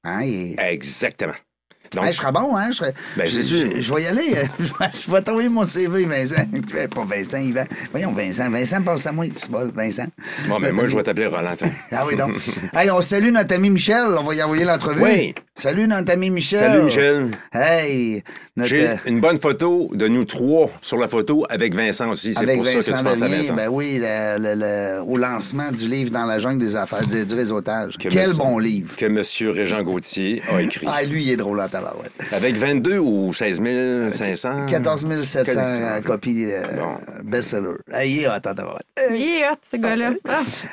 Hein, il- Exactement. Donc, Hey, je serais bon, hein? Je, serais- Ben, je, vais y aller. je vais- t'envoyer mon CV, Vincent. Pas Vincent, Yvan. Voyons, Vincent. Vincent, passe à moi. C'est bon, Vincent. bon, mais Ben, moi, je vais t'appeler Roland. Ah oui, donc. hey, on salue notre ami Michel. On va y envoyer l'entrevue. Oui. Salut notre ami Michel. Salut, Michel. Hey, notre, J'ai euh, une bonne photo de nous trois sur la photo avec Vincent aussi. C'est pour ça que Vincent tu penses à Vincent. ben oui, le- le- le- au lancement du livre Dans la jungle des affaires, du, du réseautage. Que Quel monsieur- bon livre. Que M. Régent Gauthier a écrit. Ah, lui, il est drôle tabarouette. Avec 22 ou 16 500? 14 700 euh, copies euh, Bon. best-seller. Hey, il est hot tabarouette. Il est hot, ce gars-là.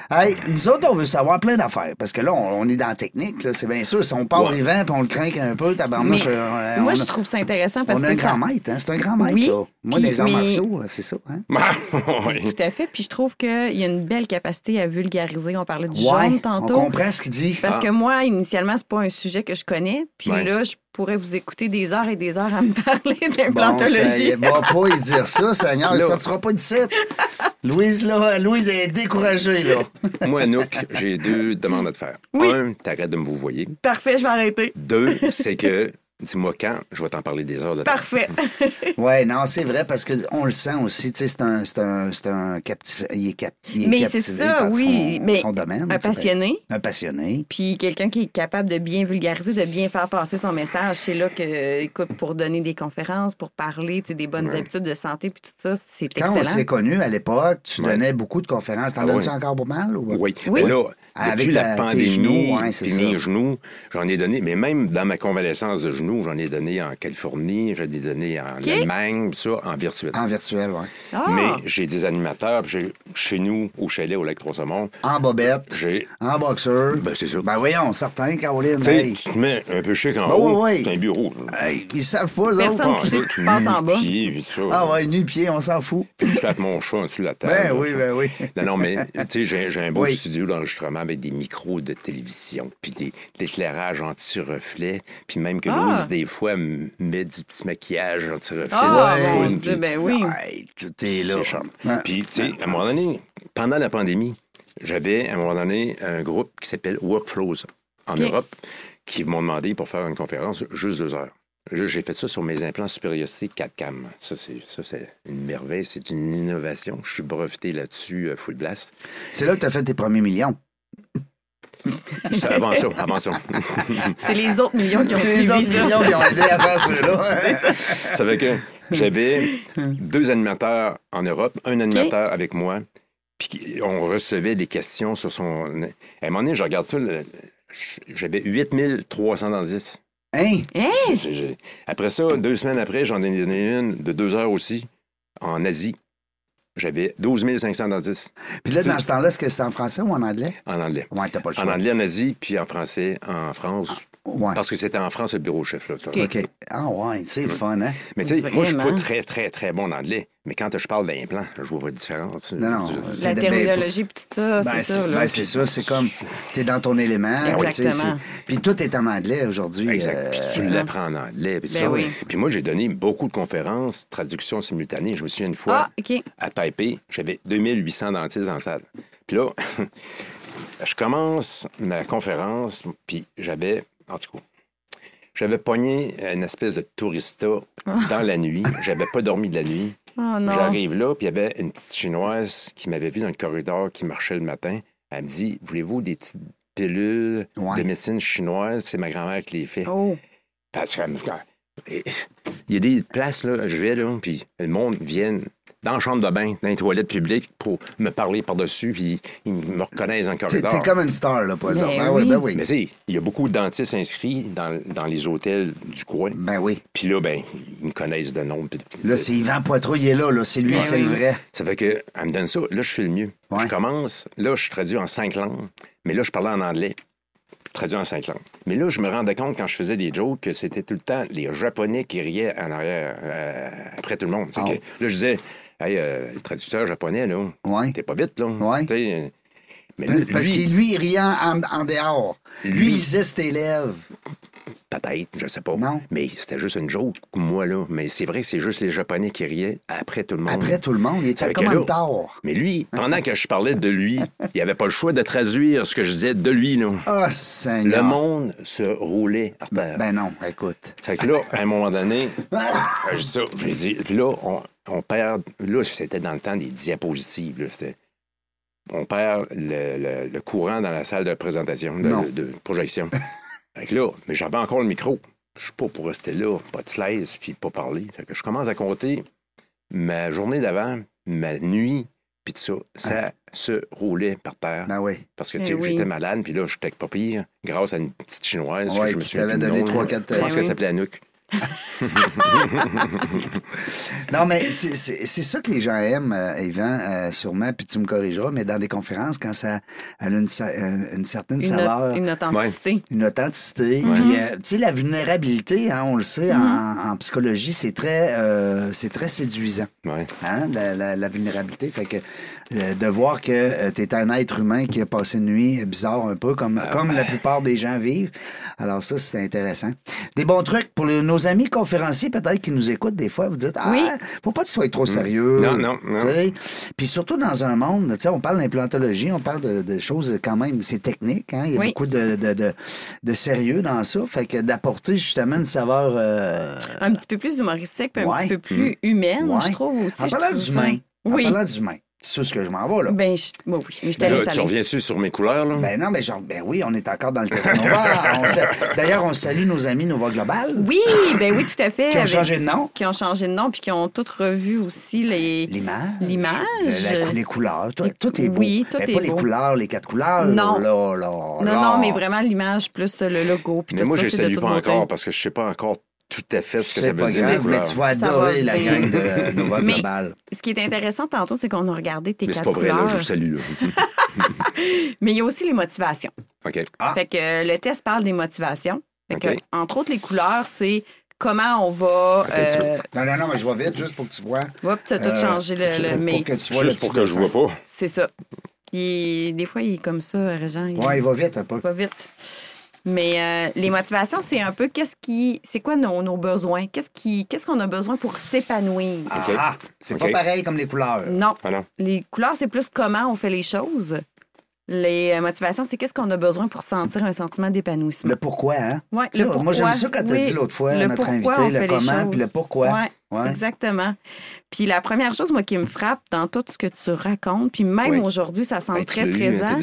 Ah. Hey, nous autres, on veut savoir plein d'affaires. Parce que là, on, on est dans la technique, là, c'est bien sûr. Si on part Ouais. vivant puis on le craint un peu, Mais tabarnouche, euh, moi, on je a- trouve ça intéressant parce on a que un ça... grand maître, hein? C'est un grand maître, Oui, là. Moi, puis- les arts mais- martiaux, c'est ça, hein? Oui. Tout à fait. Puis je trouve qu'il y a une belle capacité à vulgariser. On parlait du Ouais, jaune on tantôt. comprend ce qu'il dit. Parce Ah. que moi, initialement, c'est pas un sujet que je connais. Puis Ouais. là, je pourrais vous écouter des heures et des heures à me parler Bon, ça, d'implantologie. va pas y dire ça, Seigneur. Ne sera pas d'ici. Louise, là, Louise est découragée, là. Moi, Anouk, j'ai deux demandes à te faire. Oui. Un, t'arrêtes de me vous voyer. Parfait, je vais arrêter. Deux, c'est que, dis-moi quand, je vais t'en parler des heures de temps. Parfait. Ouais, non, c'est vrai, parce qu'on le sent aussi. Tu sais, c'est un, c'est un, c'est un captif... Il est, capti- il est Mais c'est captivé ça, par oui. son, mais son domaine. un sais. passionné. Un passionné. Puis quelqu'un qui est capable de bien vulgariser, de bien faire passer son message, c'est là que, écoute, pour donner des conférences, pour parler tu sais, des bonnes Ouais. habitudes de santé, puis tout ça, c'est Quand on excellent. s'est connus à l'époque, tu Ouais. donnais beaucoup de conférences. T'en Ah donnes-tu encore pas mal? Ou... Oui. Oui. Mais là, Avec depuis ta- la tes pandémie, genoux, puis ça. mes genoux, j'en ai donné, mais même dans ma convalescence de genoux, nous, j'en ai donné en Californie, j'en ai donné en OK. Allemagne, tout ça, en virtuel. En virtuel, oui. Ah! Mais j'ai des animateurs, puis j'ai- chez nous, au chalet, au lac Trois-Saumons, En bobette, j'ai. en boxeur. Ben, c'est ça. Ben voyons, certain, Caroline. Hey. tu te mets un peu chic en Ben, haut, ouais, ouais. c'est un bureau. Hey, ils savent pas, eux Personne autres. qui sait ce qui se passe en bas. Pied, puis tout ça. Ah ouais, nu-pied, on s'en fout. Puis je flatte mon chat en dessous de la table. Ben oui, ben oui. Non, non, mais tu sais, j'ai, j'ai un beau Oui. studio d'enregistrement avec des micros de télévision, puis des, de l'éclairage anti-reflet, puis même que Ah. Louise, des fois, me met du petit maquillage anti-reflet. Ah, le mon coin, Dieu, puis ben oui. Ouais, tout est là. Ah. Puis, tu sais, à un moment donné, pendant la pandémie, j'avais, à un moment donné, un groupe qui s'appelle Workflows en. Europe, qui m'ont demandé pour faire une conférence juste deux heures. Là, J'ai fait ça sur mes implants supériorité 4 cam. Ça, c'est, ça, c'est une merveille, c'est une innovation. Je suis breveté là-dessus, euh, full blast. C'est là que tu as fait tes premiers millions. C'est avant ça, avant ça. C'est les autres millions qui ont C'est les autres ça. millions qui ont aidé à faire ceux-là. ça fait que j'avais deux animateurs en Europe, un animateur avec moi, puis on recevait des questions sur son... À un moment donné, je regarde ça, j'avais 8300 dans 10. Hein? Hein? C'est- j'ai- Après ça, deux semaines après, j'en ai donné une de deux heures aussi, en Asie. J'avais 12 500 dans 10, Puis là, dans ce temps-là, est-ce que c'est en français ou en anglais? en anglais. Ouais, t'as pas le En choix. anglais en Asie, puis en français en France. Ouais. Parce que c'était en France le bureau chef. Là, OK. OK. Ah ouais, c'est le fun, hein? Mais tu sais, moi, je suis pas très, très, très bon en anglais. Mais quand je parle d'implant, je vois pas de différence. Non, non. Je- La terminologie puis tout ça, Ben, c'est ça. là. ben, c'est ça, c'est comme t'es dans ton élément. tu sais, Exactement. c'est- Puis tout est en anglais aujourd'hui. Exact. euh, Puis tu l'apprends en anglais. Puis, tout Ben oui. puis moi, j'ai donné beaucoup de conférences, traduction simultanée. Je me souviens une fois, Ah, à Taipei, j'avais 2800 dentistes dans la salle. Puis là, je commence ma conférence, puis j'avais, en tout cas, j'avais pogné une espèce de tourista dans la nuit. J'avais pas dormi de la nuit. Oh. J'arrive là, puis il y avait une petite chinoise qui m'avait vu dans le corridor, qui marchait le matin. Elle me dit Voulez-vous des petites pilules Ouais. de médecine chinoise? C'est ma grand-mère qui les fait. Oh. Parce que, et- il y a des places, là, je vais, là, puis le monde vient dans la chambre de bain, dans les toilettes publiques, pour me parler par-dessus, puis ils me reconnaissent T'es corridor. t'es comme une star, là, pas Ben exemple. Ben oui, oui. ben oui. Mais tu sais, il y a beaucoup de dentistes inscrits dans, dans les hôtels du coin. Ben oui. Puis là, ben, ils me connaissent de nom. puis- Là, c'est Yvan Poitreau, il est là, là. C'est lui, Ben c'est oui. le vrai. Ça fait que, elle me donne ça. Là, je fais le mieux. Ouais. Je commence. Là, je traduis en cinq langues. Mais là, je parlais en anglais. Je traduis en cinq langues. Mais là, je me rendais compte quand je faisais des jokes que c'était tout le temps les Japonais qui riaient en arrière, euh, après tout le monde. Ah. que, là, je disais, hey, euh, le traducteur japonais, là, Ouais. t'es pas vite, là. Ouais. Mais Parce lui, qu'il, lui, il riait en, en dehors. Lui, Lui- il tes lèvres. Peut-être, je sais pas. Non. Mais c'était juste une joke, moi, là. Mais c'est vrai que c'est juste les Japonais qui riaient après tout le monde. Après tout le monde, il était comme en tort. Mais lui, pendant que je parlais de lui, il avait pas le choix de traduire ce que je disais de lui, là. Ah, Le Seigneur. monde se roulait à terre. Ben non, écoute. Fait que là, à un moment donné, je dis ça, j'ai dit, puis là, on, on perd, là, c'était dans le temps des diapositives, là, c'était, on perd le, le- le courant dans la salle de présentation, de projection. fait que là, mais j'avais encore le micro. Je suis pas pour rester là, pas de slides, puis pas parler. Fait que je commence à compter ma journée d'avant, ma nuit, puis tout ça. Ça se roulait par terre. Ben oui. Parce que, Eh tu sais, oui. j'étais malade, puis là, j'étais pas pire, grâce à une petite chinoise Ouais, je me suis t'avait donné trois, quatre Je pense qu'elle s'appelait Anouk. Non, mais c'est ça que les gens aiment, euh, Yvan, euh, sûrement, puis tu me corrigeras, mais dans des conférences, quand ça a une, une certaine Une, saveur, une authenticité. une authenticité. Mhm. Puis, euh, tu sais, la vulnérabilité, hein, on le sait, en, en psychologie, c'est très, euh, c'est très séduisant. Ouais. Hein, la, la- la vulnérabilité. Fait que euh, de voir que tu es un être humain qui a passé une nuit bizarre un peu, comme, comme la plupart des gens vivent. Alors ça, c'est intéressant. Des bons trucs pour les- nos amis conférenciers, peut-être, qui nous écoutent des fois, vous dites, ah, Oui. faut pas que tu sois trop sérieux. Non, non, non. Puis surtout dans un monde, on parle d'implantologie, on parle de, de choses quand même, c'est technique, hein? il y a Oui. beaucoup de, de, de, de sérieux dans ça. Fait que d'apporter justement une saveur... euh, Un petit peu plus humoristique, puis un Ouais. petit peu plus humaine, Ouais. je trouve aussi. En parlant d'humain. En Oui. parlant d'humain. C'est ce que je m'en vais, là. Ben, je... bon, oui, mais je te laisse tu reviens-tu sur mes couleurs, là? Ben non, mais genre, ben oui, on est encore dans le test Nova. D'ailleurs, on salue nos amis Nova Global Oui, ben oui, tout à fait. qui ont avec- changé de nom. Qui ont changé de nom, puis qui ont toutes revu aussi les... L'image. L'image. Le- la cou- les couleurs. Tout, tout est beau. Oui, tout Mais est pas les couleurs, les quatre couleurs. Non. Là, là, Non, là. non, mais vraiment l'image plus le logo. Puis Mais tout moi, ça, de salue pas encore parce que je sais pas encore tout à fait ce que ça C'est veut pas dire. mais couleurs. tu vas adorer la gang de Nova Mais- Global. Ce qui est intéressant tantôt, c'est qu'on a regardé tes Mais c'est quatre pas vrai, là, couleurs. je vous salue, là. Mais il y a aussi les motivations. OK. Ah. Fait que euh, le test parle des motivations. Fait que, entre autres, les couleurs, c'est comment on va. Euh, Non, non, non, mais je vais vite juste pour que tu vois. hop, t'as tout Euh, changé le, le- pour mais que tu vois le Juste pour que je vois pas. c'est ça. Il- des fois, il est comme ça, Régent. Il Ouais, il va vite un peu. va vite. Mais euh, les motivations, c'est un peu qu'est-ce qui. C'est quoi nos, nos besoins? Qu'est-ce qui qu'est-ce qu'on a besoin pour s'épanouir? Ah, ah, c'est pas pareil comme les couleurs. Non. Ah non. Les couleurs, c'est plus comment on fait les choses. Les euh, motivations, c'est qu'est-ce qu'on a besoin pour sentir un sentiment d'épanouissement. Le pourquoi, hein? Ouais, le Moi, pourquoi. j'aime ça quand tu as Oui, dit l'autre fois, le notre invité, le comment puis le pourquoi. Ouais, Ouais. exactement. Puis la première chose, moi, qui me frappe dans tout ce que tu racontes, puis même aujourd'hui, ça semble Ben, très hein, présent.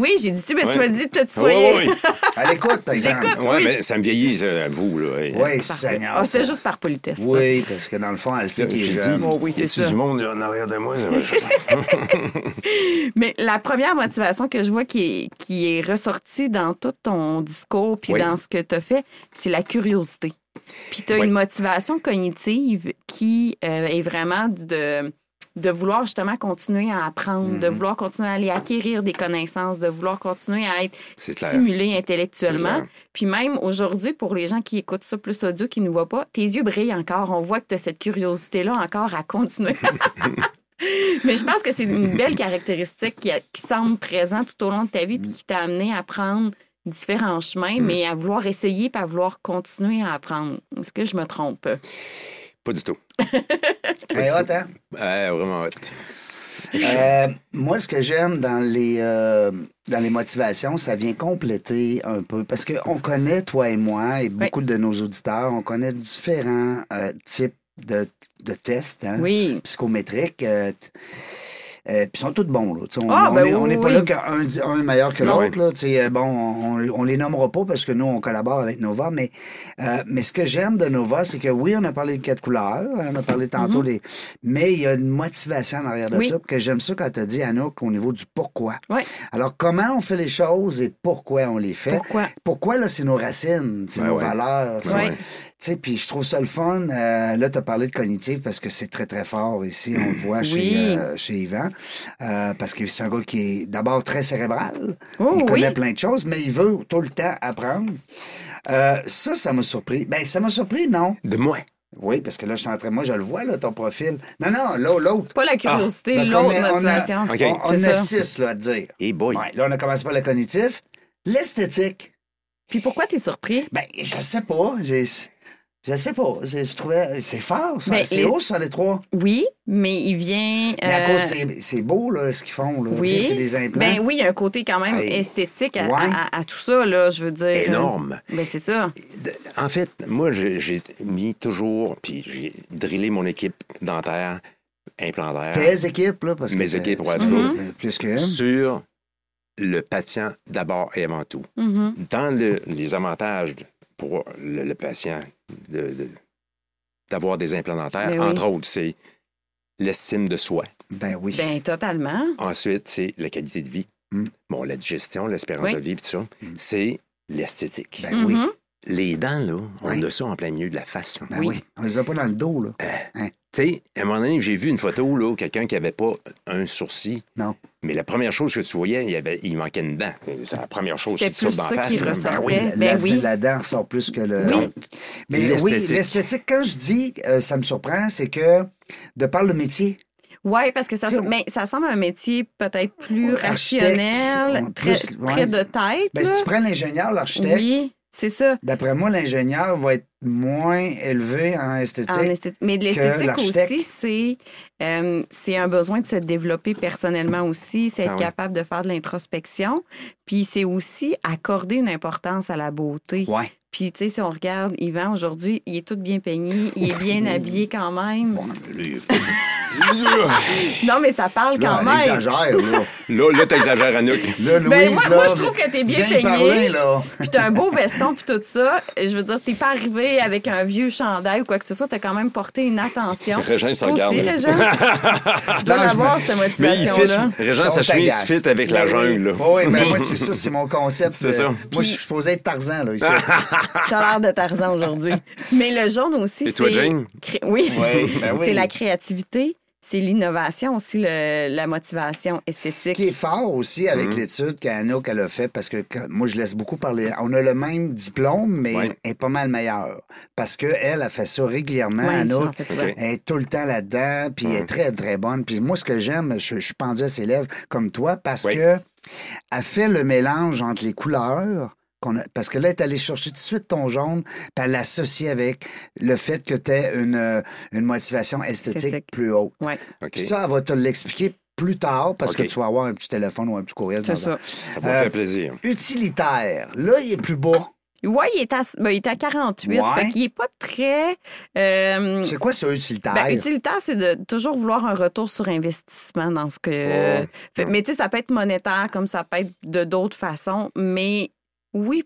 Oui, j'ai dit, tu, mais tu Ouais. m'as dit de te Oui, tutoyer. oui, À l'écoute, par exemple. J'écoute. Ouais, Oui. mais ça me vieillit, ça, à vous, là. Oui. Seigneur. Ah, ça. c'est juste par politesse. Oui, parce que dans le fond, elle sait qu'il est jeune. Oh oui, c'est ça. du monde là, en arrière de moi? Mais la première motivation que je vois qui est, qui est ressortie dans tout ton discours puis Oui. dans ce que tu as fait, c'est la curiosité. Puis tu as Oui. une motivation cognitive qui euh, est vraiment de, de vouloir justement continuer à apprendre, de vouloir continuer à aller acquérir des connaissances, de vouloir continuer à être stimulé intellectuellement. Puis même aujourd'hui, pour les gens qui écoutent ça plus audio, qui ne nous voient pas, tes yeux brillent encore. On voit que tu as cette curiosité-là encore à continuer. Mais je pense que c'est une belle caractéristique qui, a- qui semble présente tout au long de ta vie puis qui t'a amené à prendre différents chemins, mais à vouloir essayer puis à vouloir continuer à apprendre. Est-ce que je me trompe? Pas du tout. Elle est hot, hein? Ouais, vraiment hot. Euh, moi, ce que j'aime dans les euh, dans les motivations, ça vient compléter un peu. Parce qu'on connaît, toi et moi, et beaucoup de nos auditeurs, on connaît différents euh, types de, de tests hein, Oui. psychométriques. Euh, puis ils sont tous bons. Là. On Ah, on ben oui, n'est pas là qu'un un est meilleur que Ah l'autre. euh, Bon, on, on les nommera pas parce que nous, on collabore avec Nova. Mais, euh, mais ce que j'aime de Nova, c'est que oui, on a parlé de quatre couleurs. On a parlé tantôt des. Mais il y a une motivation en arrière de. Oui. ça. Que j'aime ça quand tu as dit, Anouk, au niveau du pourquoi. Oui. Alors, comment on fait les choses et pourquoi on les fait? Pourquoi? Pourquoi, là, c'est nos racines, c'est Ouais, nos ouais. valeurs. Tu sais, puis je trouve ça le fun. Euh, là, tu as parlé de cognitif parce que c'est très, très fort ici. On le voit chez, euh, chez Yvan. Euh, parce que c'est un gars qui est d'abord très cérébral. Oh, il connaît oui. plein de choses, mais il veut tout le temps apprendre. Euh, ça, ça m'a surpris. Ben, ça m'a surpris, non? De moi? Oui, parce que là, je suis en train. Moi, je le vois, là, ton profil. Non, non, là, l'autre. Pas la curiosité, Parce qu'on l'autre est- on a- motivation. On, a six, là, à te dire. Et boy. Ouais, là, on a commencé par le cognitif. L'esthétique. Puis pourquoi t'es surpris? Ben, je sais pas. J'ai- Je sais pas. Je, je trouvais. C'est fort, ça. Ben, c'est les- haut, ça, les trois. Oui, mais il vient. Mais à euh, cause, c'est- c'est beau, là, ce qu'ils font. Là. Tu sais, Oui. C'est des implants. Ben oui, il y a un côté quand même Hey. esthétique à, Ouais. à- à tout ça, là, je veux dire. Énorme. Ben c'est ça. En fait, moi, j'ai j'ai mis toujours, puis j'ai drillé mon équipe dentaire, implantaire, Tes équipes, là, parce que. Mes équipes, ouais, tout plus- qu'une. sur le patient d'abord et avant tout. Mhm. Dans le- les avantages pour le, le patient de- de- d'avoir des implants dentaires, Ben oui. entre autres, c'est l'estime de soi. Ben oui. Ben totalement. Ensuite, c'est la qualité de vie. Mm. Bon, la digestion, l'espérance Oui. de vie, puis tout ça. C'est l'esthétique. Ben oui. Les dents, là, on Oui. a ça en plein milieu de la face. là. Ben oui. oui. On les a pas dans le dos, là. Tu sais, à un moment donné, j'ai vu une photo, là, quelqu'un qui avait pas un sourcil. Non. Mais la première chose que tu voyais, il, y avait, il manquait une dent. C'est la première chose qui te saute dans ça la qui face. ressortait. Ben oui, la, Ben la- oui. la dent sort plus que le. Oui. Mais oui, L'esthétique. quand je dis euh, ça me surprend, c'est que de par le métier, Oui, parce que ça, mais ça semble un métier peut-être plus rationnel, on- très, ouais. très de tête. ben, si tu prends l'ingénieur, l'architecte, oui, c'est ça. d'après moi, l'ingénieur va être moins élevé en esthétique. En esthétique. Mais de l'esthétique aussi, c'est euh, c'est un besoin de se développer personnellement aussi, c'est être Ah oui. capable de faire de l'introspection. Puis c'est aussi accorder une importance à la beauté. Ouais. Puis, tu sais, si on regarde Yvan aujourd'hui, il est tout bien peigné, il est bien habillé quand même. Bon, Non, mais ça parle Là, quand même. exagère, là. Là, là t'exagères, Anouk. Là, Louise, Ben, moi- là, moi, je trouve que t'es bien peigné. parler, là. Puis t'as un beau veston puis tout ça. Je veux dire, t'es pas arrivé avec un vieux chandail ou quoi que ce soit. T'as quand même porté une attention. Régin se Toi regarde. aussi, Régin. tu dois l'avoir, cette motivation-là. Régent, sa chemise fit avec la Ben oui. jungle. là. Oui, mais moi, c'est ça, c'est mon concept. C'est ça. Moi, je suis supposé être Tarzan, là, ici. T'as l'air de Tarzan aujourd'hui. Mais le jaune aussi, Et toi, c'est- Jane? cré- Oui. Ben oui. C'est la créativité, c'est l'innovation aussi, le- la motivation Ce esthétique. qui est fort aussi avec l'étude qu'Anouk elle a fait, parce que quand- moi, je laisse beaucoup parler. On a le même diplôme, mais Ouais. elle est pas mal meilleure. Parce qu'elle a fait ça régulièrement, Ouais, Anouk. Ok. Elle est tout le temps là-dedans, puis elle est très, très bonne. Puis moi, ce que j'aime, je, je suis pendu à ses lèvres comme toi, parce Oui. que elle fait le mélange entre les couleurs. A- parce que là, elle est allée chercher tout de suite ton jaune, puis elle l'associe avec le fait que tu as une, euh, une motivation esthétique Esthétique. plus haute. Ouais, ça, elle va te l'expliquer plus tard parce que tu vas avoir un petit téléphone ou un petit courriel. c'est ça. Ça va Euh, faire plaisir. Utilitaire. Là, il est plus bas. Oui, il est à, ben, il est à 48. Ouais. Fait qu'il est pas très. euh, C'est quoi ça, utilitaire? Ben, utilitaire, c'est de toujours vouloir un retour sur investissement dans ce que. Oh. Fait- mais tu sais, ça peut être monétaire comme ça peut être de d'autres façons. Mais oui,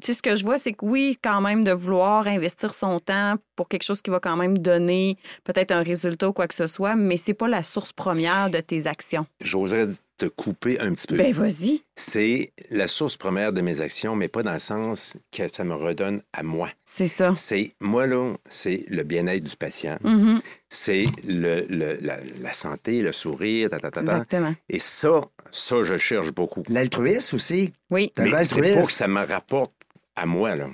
tu sais, ce que je vois, c'est que oui, quand même, de vouloir investir son temps pour quelque chose qui va quand même donner peut-être un résultat ou quoi que ce soit, mais c'est pas la source première de tes actions. J'oserais te couper un petit peu. Ben, vas-y. C'est la source première de mes actions, mais pas dans le sens que ça me redonne à moi. C'est ça. C'est, moi, là, c'est le bien-être du patient. Mhm, C'est le, le- la, la santé, le sourire, ta, ta, ta, ta. Exactement. Et ça, ça, je cherche beaucoup. L'altruisme aussi. Oui. Mais c'est l'altruisme. pas que ça me rapporte à moi, là.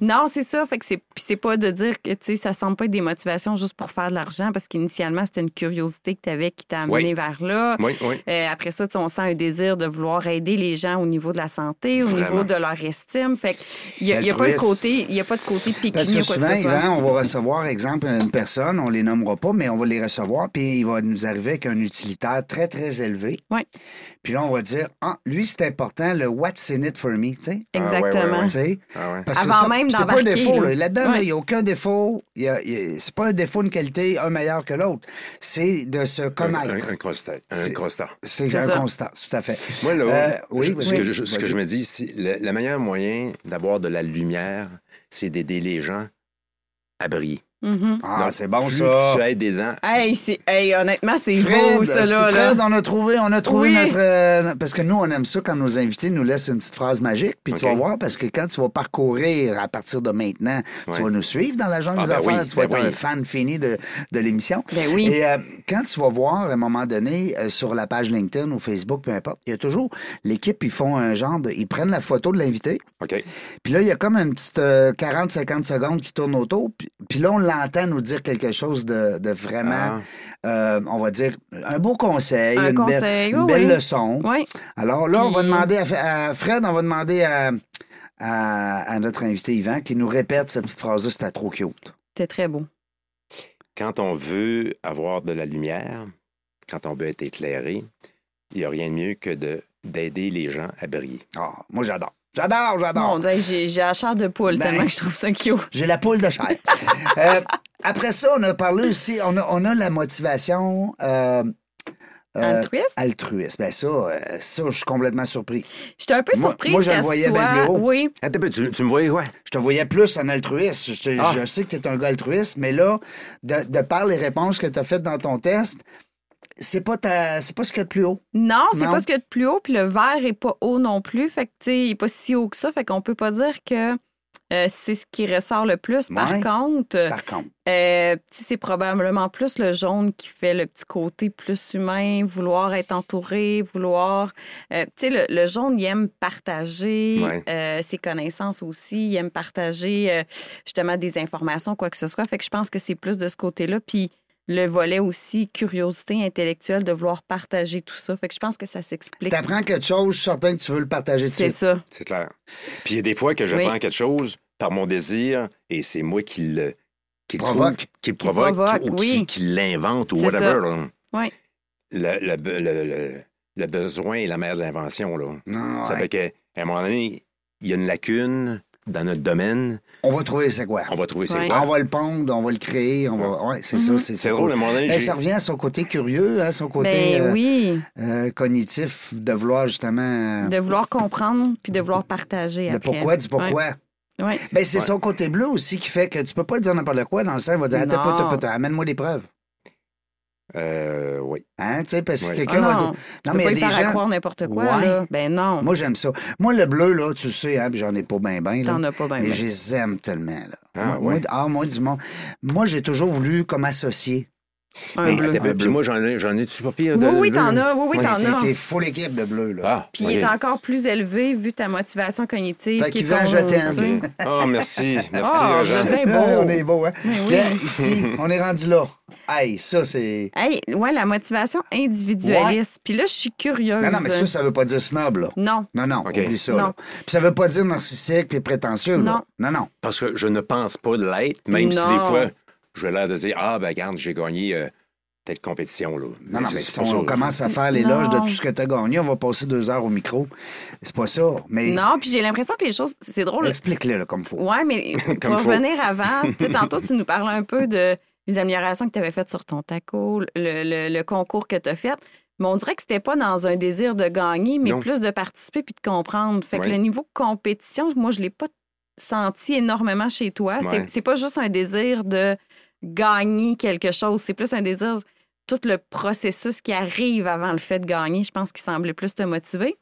Non, c'est ça. Fait que c'est, puis c'est pas de dire que, tu sais, ça semble pas être des motivations juste pour faire de l'argent, parce qu'initialement, c'était une curiosité que tu avais qui t'a amené Oui. vers là. Oui, oui. Euh, après ça, on sent un désir de vouloir aider les gens au niveau de la santé, au Vraiment. niveau de leur estime. Fait qu'il n'y a, il y a pas de Altruisme. côté, il y a pas de côté Parce pécunier que souvent, que. Yvan, on va recevoir, exemple, une personne, on les nommera pas, mais on va les recevoir, puis il va nous arriver avec un utilitaire très, très élevé. Ouais. Puis là, on va dire, ah, lui, c'est important, le what's in it for me, tu sais. Exactement. ouais, Tu sais? Ah ouais. Parce que Avant ça, même c'est pas un défaut. là. là. Là-dedans, là, il Ouais. n'y a aucun défaut. Il y a- il y a- C'est pas un défaut, une qualité, un meilleur que l'autre. C'est de se connaître. un, un constat. Un C'est- constat. C'est C'est un ça. constat, tout à fait. Moi, là, Euh, oui, je- oui. ce, que je, ce que Vas-y. je me dis, c'est le, le meilleur moyen d'avoir de la lumière, c'est d'aider les gens à briller. Mhm. Ah, c'est bon, plus ça. tu aides des gens, Hey, c'est- hey, honnêtement, c'est beau, ça, c'est là. on a trouvé, on a trouvé Oui. notre. euh, parce que nous, on aime ça quand nos invités nous laissent une petite phrase magique. Puis tu vas voir, parce que quand tu vas parcourir à partir de maintenant, tu vas nous suivre dans la jungle Ah, des ben affaires. oui, tu vas ben être un fan fini de, de l'émission. Ben oui. Et euh, quand tu vas voir, à un moment donné, euh, sur la page LinkedIn ou Facebook, peu importe, il y a toujours l'équipe, ils font un genre de. Ils prennent la photo de l'invité. OK? Puis là, il y a comme une petite euh, 40-50 secondes qui tourne autour. Puis, puis là, on l'entend nous dire quelque chose de, de vraiment, euh, on va dire, un beau conseil, Un une conseil, belle, une oui, belle oui. leçon. Oui. Alors là, on va demander à, à Fred, on va demander à, à- à notre invité Yvan qui nous répète cette petite phrase-là, c'était trop cute. C'était très beau. Quand on veut avoir de la lumière, quand on veut être éclairé, il n'y a rien de mieux que de d'aider les gens à briller. Ah, moi, j'adore. J'adore, j'adore. Bon, j'ai j'ai la chair de poule Ben- tellement que je trouve ça cute. J'ai la poule de chair. Euh, après ça, on a parlé aussi, on a, on a la motivation euh, euh, Altruiste? altruiste. Ben ça, euh, ça, je suis complètement surpris. J'étais un peu Moi- surprise moi, je le voyais bien soit... plus haut. Oui. Attends, tu, tu me voyais quoi? Je te voyais plus en altruiste. Je, te- Ah. je sais que tu es un gars altruiste, mais là, de, de par les réponses que tu as faites dans ton test, c'est pas ta, c'est pas ce qu'il y a de plus haut. Non, c'est pas ce qu'il y a de plus haut, puis le verre est pas haut non plus. Fait que, tu sais, il est pas si haut que ça. Fait qu'on peut pas dire que euh, c'est ce qui ressort le plus. Par Ouais. contre, Par contre. euh, tu sais, c'est probablement plus le jaune qui fait le petit côté plus humain, vouloir être entouré, vouloir. euh, tu sais, le, le jaune, il aime partager Ouais. euh, ses connaissances aussi, il aime partager euh, justement des informations, quoi que ce soit. Fait que je pense que c'est plus de ce côté-là. Puis le volet aussi, curiosité intellectuelle de vouloir partager tout ça. Fait que je pense que ça s'explique. Tu apprends quelque chose, je suis certain que tu veux le partager C'est dessus. ça. C'est clair. Puis il y a des fois que je Oui. prends quelque chose par mon désir et c'est moi qui le, qui Provoque. trouve, qui le provoque, provoque, ou oui. qui, qui l'invente ou whatever. là. Oui. Le, le, le- le- le besoin est la mère de l'invention. là. Non, Ça ouais. fait qu'à un moment donné, il y a une lacune, dans notre domaine, On va trouver c'est quoi? on va trouver c'est Ouais. quoi. On va le pondre, on va le créer, on va. Ouais, c'est ça, c'est C'est drôle, à donné, j'ai- ça revient à son côté curieux, hein, son côté Ben euh, oui, euh, cognitif, de vouloir justement. euh, de vouloir comprendre puis de vouloir partager le après. pourquoi du pourquoi. Ouais. Ouais. Ben, c'est Ouais. son côté bleu aussi qui fait que tu peux pas dire n'importe quoi dans le sens, il va dire attends, amène-moi des preuves. Euh, oui. Hein, tu sais, parce que quelqu'un Ah va non, dire. Tu Non, peux mais il y a des faire à gens. croire n'importe quoi, Ouais. là. Ben non, Moi, j'aime ça. Moi, le bleu, là, tu sais, hein, j'en ai pas bien, bien. t'en as pas bien. Mais ben. je les aime tellement, là. Ah, moi, moi, ouais. ah, moi, du monde. Moi, j'ai toujours voulu comme associer. Un Mais, bleu. puis bleu. moi, j'en ai, j'en ai-tu pas pire de Oui, oui, bleu? t'en as. Oui, oui, t'en t'es- as. T'es full équipe de bleu, là. Ah, Puis ok. il est encore plus élevé vu ta motivation cognitive. Fait qui qu'il est veut ton- je t'aime. tu sais. OK. Oh, merci. Merci, Ah, Jean. bien Ah, beau. on est beau, hein? Mais oui. Bien, ici, on est rendu là. Hey, ça, c'est. Hey, ouais, la motivation individualiste. Puis là, je suis curieuse. Non, non, mais ça, ça veut pas dire snob, là. Non. Non, non, OK. oublie ça. Non. Puis ça veut pas dire narcissique puis prétentieux, là. Non, non. Parce que je ne pense pas de l'être, même si Non. des fois, je l'air de dire Ah, ben, regarde, j'ai gagné euh, telle compétition. Là. Non, non, mais c'est si on ça. commence à faire l'éloge de tout ce que tu as gagné, on va passer deux heures au micro. C'est pas ça. Mais Non, puis j'ai l'impression que les choses. C'est drôle. explique-le là, comme faut. Ouais, mais Comme pour faut. revenir avant, tu sais, tantôt, tu nous parlais un peu de les améliorations que tu avais faites sur ton taco, le, le- le concours que tu as fait. Mais on dirait que c'était pas dans un désir de gagner, mais Non. plus de participer puis de comprendre. Fait que le niveau compétition, moi, je l'ai pas senti énormément chez toi. Ouais. C'est pas juste un désir de gagner quelque chose, c'est plus un désir, tout le processus qui arrive avant le fait de gagner, je pense qu'il semblait plus te motiver.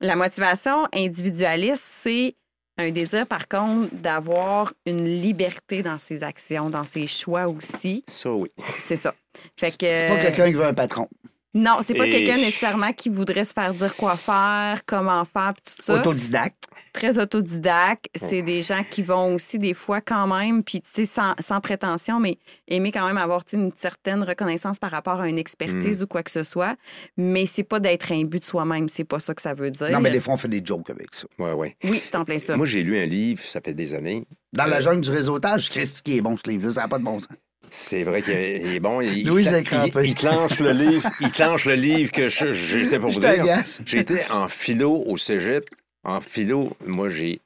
La motivation individualiste, c'est un désir, par contre, d'avoir une liberté dans ses actions, dans ses choix aussi. Ça, oui. C'est ça. Fait que. C'est pas quelqu'un qui veut un patron. Non, c'est pas Et- quelqu'un nécessairement qui voudrait se faire dire quoi faire, comment faire, puis tout ça. Autodidacte. Très autodidacte. C'est des gens qui vont aussi des fois quand même, puis tu sais, sans, sans prétention, mais aimer quand même avoir une certaine reconnaissance par rapport à une expertise ou quoi que ce soit. Mais c'est pas d'être un but de soi-même, c'est pas ça que ça veut dire. Non, mais des fois, on fait des jokes avec ça. Ouais, ouais. Oui, c'est en plein ça. Moi, j'ai lu un livre, ça fait des années. Dans la jungle du réseautage, Christy qui est bon, ce livre-là, ça n'a pas de bon sens. C'est vrai qu'il est bon. Il, Louise il, il, il clenche le livre. Il clenche le livre que je- j'étais pour Je vous dire. J'étais en philo au cégep. En philo, moi, j'ai.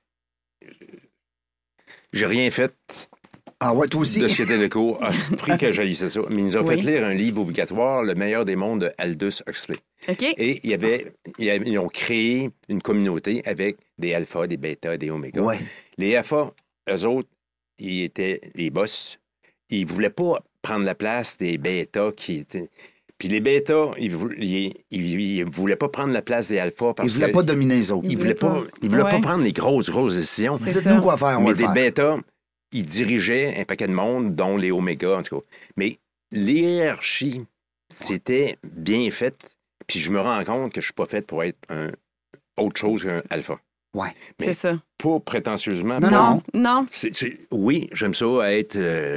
J'ai rien fait Ah ouais, toi aussi? de ce qui était le cours. À ce prix que j'haïssais ça. Mais ils nous ont Oui. fait lire un livre obligatoire, Le meilleur des mondes de Aldous Huxley. OK? Et il y avait, il y avait- ils ont créé une communauté avec des alphas, des bêtas, des omégas. Ouais. Les alphas, eux autres, ils étaient les boss. Ils voulaient pas prendre la place des bêtas qui étaient. Puis les bêtas, ils, vou- ils, ils- ils voulaient pas prendre la place des alphas parce Ils voulaient que pas dominer les autres. ils Ils voulaient pas, pas. ils voulaient pas prendre les grosses, grosses décisions. C'est Dites-nous ça. quoi faire, on va Mais le des faire. bêtas, ils dirigeaient un paquet de monde, dont les omégas, en tout cas. Mais l'hierarchie, c'était bien fait. Puis je me rends compte que je suis pas fait pour être un autre chose qu'un alpha. Ouais. Mais C'est ça. Pas prétentieusement. Non, pas- Non, non. C'est- c'est- oui, j'aime ça être. euh,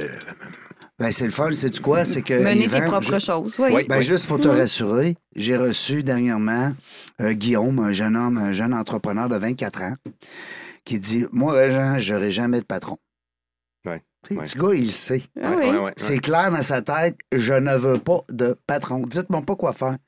Ben, c'est le fun, c'est quoi? C'est que. Mener tes propres je- choses, oui. Oui. Ben, juste pour te rassurer, j'ai reçu dernièrement euh, Guillaume, un jeune homme, un jeune entrepreneur de 24 ans, qui dit Moi, Jean, j'aurai jamais de patron. Ouais. Le petit gars, il le sait. Ah ouais, oui. ouais, ouais, C'est clair dans sa tête, je ne veux pas de patron. Dites-moi pas quoi faire.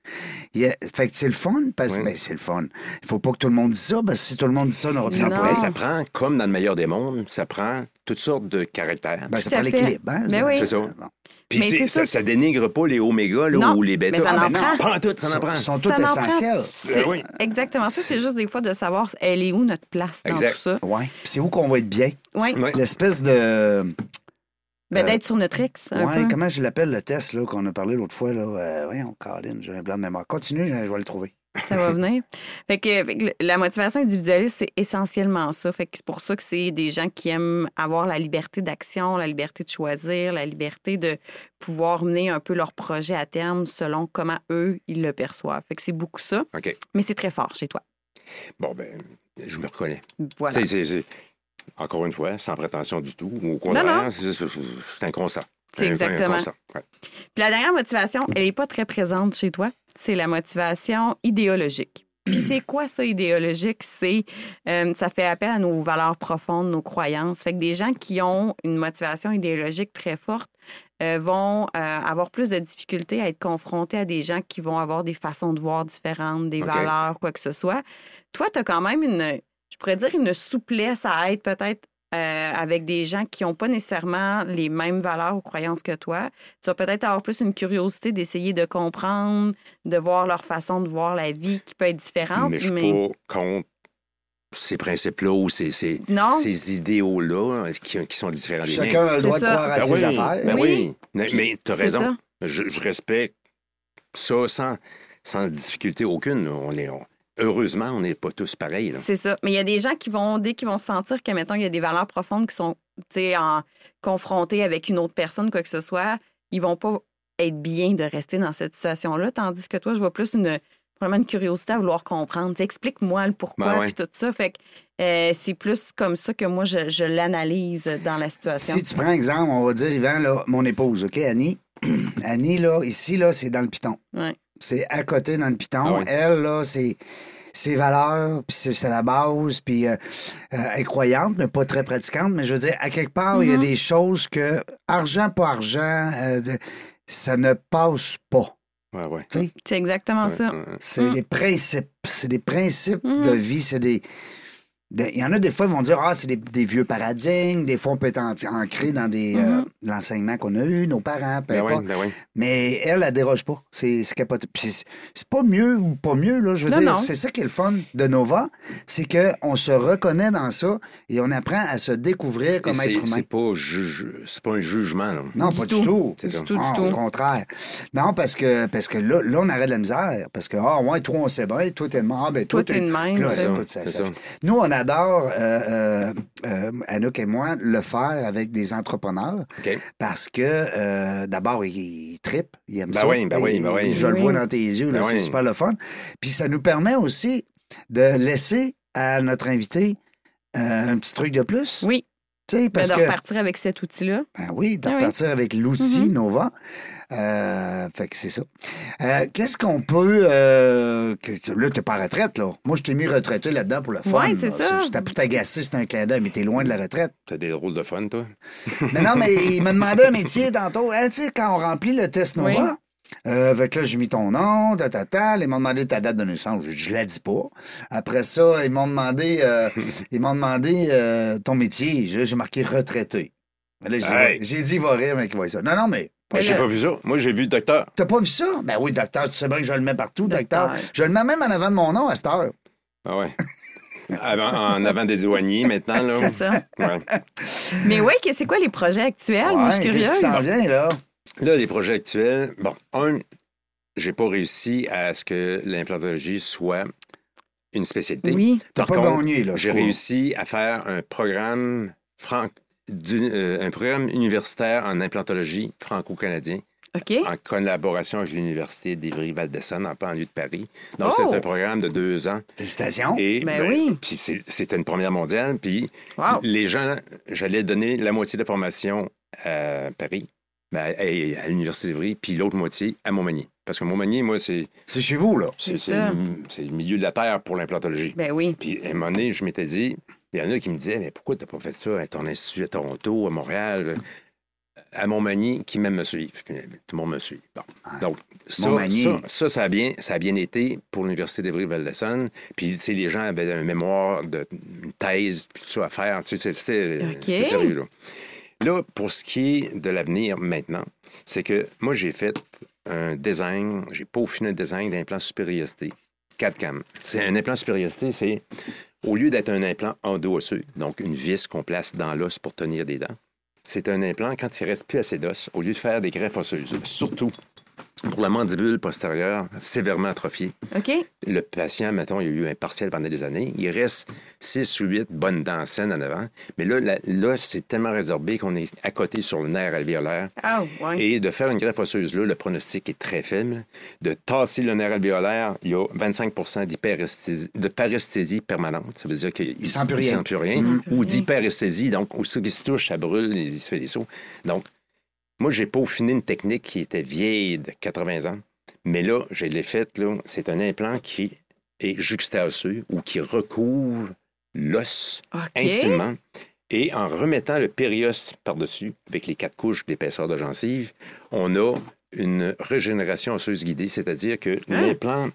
Il a- Fait que c'est le fun, parce que ben, c'est le fun. Il faut pas que tout le monde dise ça, parce que si tout le monde dit ça, on n'aura Non. d'emploi. Ben, ça prend, comme dans le meilleur des mondes, ça prend toutes sortes de caractères. Ben, pas fait. l'équilibre. Hein, Ben ça? oui. C'est ça. Bon. Puis Mais c'est ça, ça, ça dénigre pas les là, Non, ou les mais ça Ah, en ben prend. Pas en tout, ça en Sont- prend. sont tous Ça n'en prend. essentiels. Ben oui. Exactement. Ça, c'est juste des fois de savoir elle est où notre place dans Exact. tout ça. Ouais. Puis c'est où qu'on va être bien? Oui. Ouais. L'espèce de. Ben, Euh, d'être sur notre X. peu. comment je l'appelle le test là, qu'on a parlé l'autre fois? Là? Euh, voyons, Caroline, j'ai un blanc de mémoire. Continue, je vais le trouver. Ça va venir. Fait que, fait que le- la motivation individualiste, c'est essentiellement ça. Fait que c'est pour ça que c'est des gens qui aiment avoir la liberté d'action, la liberté de choisir, la liberté de pouvoir mener un peu leur projet à terme selon comment eux, ils le perçoivent. Fait que c'est beaucoup ça. OK. Mais c'est très fort chez toi. Bon, ben, je me reconnais. Voilà. C'est- c'est- Encore une fois, sans prétention du tout. Au contraire, non. c'est c'est- c'est un constat. C'est Un- un exactement. ouais. Puis la dernière motivation, elle n'est pas très présente chez toi. C'est la motivation idéologique. Puis c'est quoi ça, idéologique? C'est euh, ça fait appel à nos valeurs profondes, nos croyances. Fait que des gens qui ont une motivation idéologique très forte euh, vont euh, avoir plus de difficultés à être confrontés à des gens qui vont avoir des façons de voir différentes, des valeurs, quoi que ce soit. Toi, tu as quand même une, je pourrais dire, une souplesse à être peut-être euh, avec des gens qui n'ont pas nécessairement les mêmes valeurs ou croyances que toi. Tu vas peut-être avoir plus une curiosité d'essayer de comprendre, de voir leur façon de voir la vie qui peut être différente. Mais je suis pas contre ces principes-là ou ces, ces, ces idéaux-là hein, qui, qui, sont différents des Chacun a le droit de croire à ben ses oui, affaires. Ben oui, mais, mais tu as raison. Je, je, respecte ça sans, sans difficulté aucune. On est, on, heureusement, on n'est pas tous pareils. C'est ça. Mais il y a des gens qui vont, dès qu'ils vont sentir que, mettons, il y a des valeurs profondes qui sont en, confrontées avec une autre personne, quoi que ce soit, ils vont pas être bien de rester dans cette situation-là. Tandis que toi, je vois plus une, vraiment une curiosité à vouloir comprendre. Explique-moi le pourquoi, ben ouais. tout ça. Fait que euh, c'est plus comme ça que moi, je, je l'analyse dans la situation. Si tu prends exemple, on va dire, Yvan, là, mon épouse, OK, Annie? Annie, là, ici, là, c'est dans le piton. Ouais. C'est à côté dans le piton. Ah oui. Elle, là, c'est ses valeurs, puis c'est c'est la base, puis euh, euh, elle est croyante, mais pas très pratiquante. Mais je veux dire, à quelque part, il y a Mhm. des choses que, argent, pas argent, euh, de- ça ne passe pas. Ouais, ouais. C'est exactement ça. Ouais, ouais. C'est Mm. des principes. C'est des principes de vie. C'est des. Il y en a des fois, ils vont dire Ah, c'est des, des vieux paradigmes. Des fois, on peut être en- ancré dans des, euh, l'enseignement qu'on a eu, nos parents, peu Ben oui, importe. ben oui. Mais elle, elle déroge pas. C'est c'est pas mieux ou pas mieux, là. Je veux Non, dire, c'est ça qui est le fun de Nova. C'est qu'on se reconnaît dans ça et on apprend à se découvrir comme être humain. C'est pas, juge- c'est pas un jugement. là. Non, Du pas tout. du tout. C'est ça. Du tout, Ah, du Au tout. contraire. Non, parce que, parce que là, là, on arrête de la misère. Parce que, ah, ouais, toi, on sait bien, toi, t'es de même. Ah, ben, toi, Toi, t'es de même, Nous, on adore, euh, euh, euh, Anouk et moi, le faire avec des entrepreneurs parce que, euh, d'abord, ils, ils trippent, ils aiment Ben ça. oui, ben oui, ben oui. Je le vois dans tes yeux, là, Ben c'est oui. super le fun. Puis ça nous permet aussi de laisser à notre invité euh, un petit truc de plus. Oui. Tu sais, Ben, parce de que... repartir avec cet outil-là. Ben oui, de Ah oui. repartir avec l'outil Mhm. Nova. Euh, fait que c'est ça. Euh, Qu'est-ce qu'on peut. Euh, que, là, t'es pas en retraite, là. Moi, je t'ai mis retraité là-dedans pour le fun. Ouais, c'est ça. C'était pour t'agacer, c'est un clin d'œil, mais t'es loin de la retraite. T'as des drôles de fun, toi? mais non, mais il m'a demandé un métier tantôt. Hein, tu sais, quand on remplit le test Nova. Oui. Euh, fait que là, j'ai mis ton nom, ta, ta, ta. Ils m'ont demandé ta date de naissance. J'ai dit, je la dis pas. Après ça, ils m'ont demandé, euh, ils m'ont demandé euh, ton métier. J'ai j'ai marqué retraité. Mais là, j'ai Hey. j'ai dit, il va rire, mais qu'il voit ça. Non, non, mais Moi, j'ai là- pas vu ça. Moi, j'ai vu le docteur. T'as pas vu ça? Ben oui, docteur, tu sais bien que je le mets partout, docteur. Docteur. Je le mets même en avant de mon nom à cette heure. Ah ouais. Avant, en avant des douaniers, maintenant, là. C'est ça. Ouais. Mais oui, que- c'est quoi les projets actuels? Moi, je suis qu'est-ce qui curieuse. s'en vient, là? Là, les projets actuels, bon, un, j'ai pas réussi à ce que l'implantologie soit une spécialité. Oui. Par pas contre, gagné, là. je J'ai réussi à faire un programme, du- euh, un programme universitaire en implantologie franco-canadien en collaboration avec l'Université d'Ivry-Val-de-Saône en banlieue de Paris. Donc, Oh! c'est un programme de deux ans. Félicitations. Et, Ben oui. Puis c'était une première mondiale. Puis Wow. les gens, j'allais donner la moitié de la formation à Paris, ben, à, à l'Université d'Ivry, puis l'autre moitié à Montmagny. Parce que Montmagny, moi, c'est C'est chez vous, là. c'est- le, c'est le milieu de la terre pour l'implantologie. Ben oui. Puis à un moment donné, je m'étais dit, il y en a qui me disaient, mais pourquoi tu n'as pas fait ça à ton institut à Toronto, à Montréal, à Montmagny, qui même me suivent? Puis, tout le monde me suit. Bon. Donc, ça, ça, ça, ça a bien, ça a bien été pour l'Université d'Evry-Val-de-Saône. Puis, tu sais, les gens avaient un mémoire, de, une thèse, puis tout ça à faire. Tu sais, c'était sérieux, là. Là, pour ce qui est de l'avenir maintenant, c'est que moi, j'ai fait un design, j'ai peaufiné un design d'implant supériorité, 4 cam. Un implant supériorité, c'est au lieu d'être un implant endo-osseux, donc une vis qu'on place dans l'os pour tenir des dents, c'est un implant quand il reste plus assez d'os, au lieu de faire des greffes osseuses, surtout pour la mandibule postérieure sévèrement atrophiée. OK. Le patient, mettons, il a eu un partiel pendant des années. Il reste 6 ou 8 bonnes dents saines en avant. Mais là, l'os c'est tellement résorbé qu'on est à côté sur le nerf alvéolaire. Ah, ouais. Et de faire une greffe osseuse là, le pronostic est très faible. De tasser le nerf alvéolaire, il y a 25 d'hyperesthésie- de paresthésie permanente. Ça veut dire qu'il Il sent plus rien. sent plus rien. Ou d'hyperesthésie, donc aussitôt qu'il se touche, ça brûle, il se fait des sauts. Donc, moi, j'ai peaufiné une technique qui était vieille de 80 ans. Mais là, je l'ai faite. C'est un implant qui est juxtaosseux ou qui recouvre l'os intimement. Et en remettant le périos par-dessus, avec les quatre couches d'épaisseur de gencive, on a une régénération osseuse guidée, c'est-à-dire que Hein? l'implant,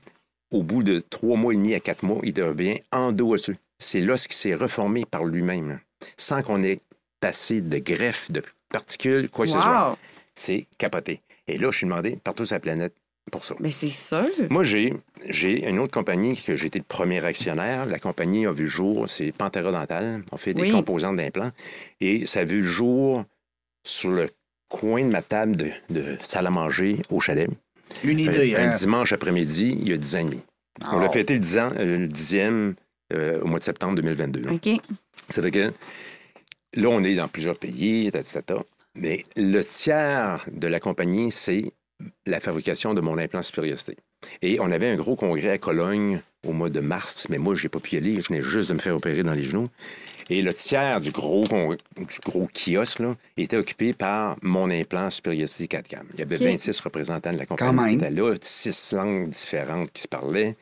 au bout de trois mois et demi à quatre mois, il devient endo-osseux. c'est l'os qui s'est reformé par lui-même, sans qu'on ait passé de greffe, de particules, quoi que ce soit. C'est capoté. Et là, je suis demandé partout sur la planète pour ça. Mais c'est sûr. Moi, j'ai, j'ai une autre compagnie que j'ai été le premier actionnaire. La compagnie a vu le jour, c'est Pantera Dental. On fait des Oui. composants d'implants. Et ça a vu le jour sur le coin de ma table de, de salle à manger au chalet. Une idée, un hein? dimanche après-midi, il y a 10 ans et demi. On l'a fêté le, 10 ans, euh, le 10e euh, au mois de septembre 2022. là. OK. Ça fait que là, on est dans plusieurs pays, tata, mais le tiers de la compagnie, c'est la fabrication de mon implant supériorité. Et on avait un gros congrès à Cologne au mois de mars, mais moi, j'ai pas pu y aller, je venais juste de me faire opérer dans les genoux. Et le tiers du gros, du gros kiosque là, était occupé par mon implant supériorité 4 cam. Il y avait OK. 26 représentants de la compagnie qui étaient là, six langues différentes qui se parlaient.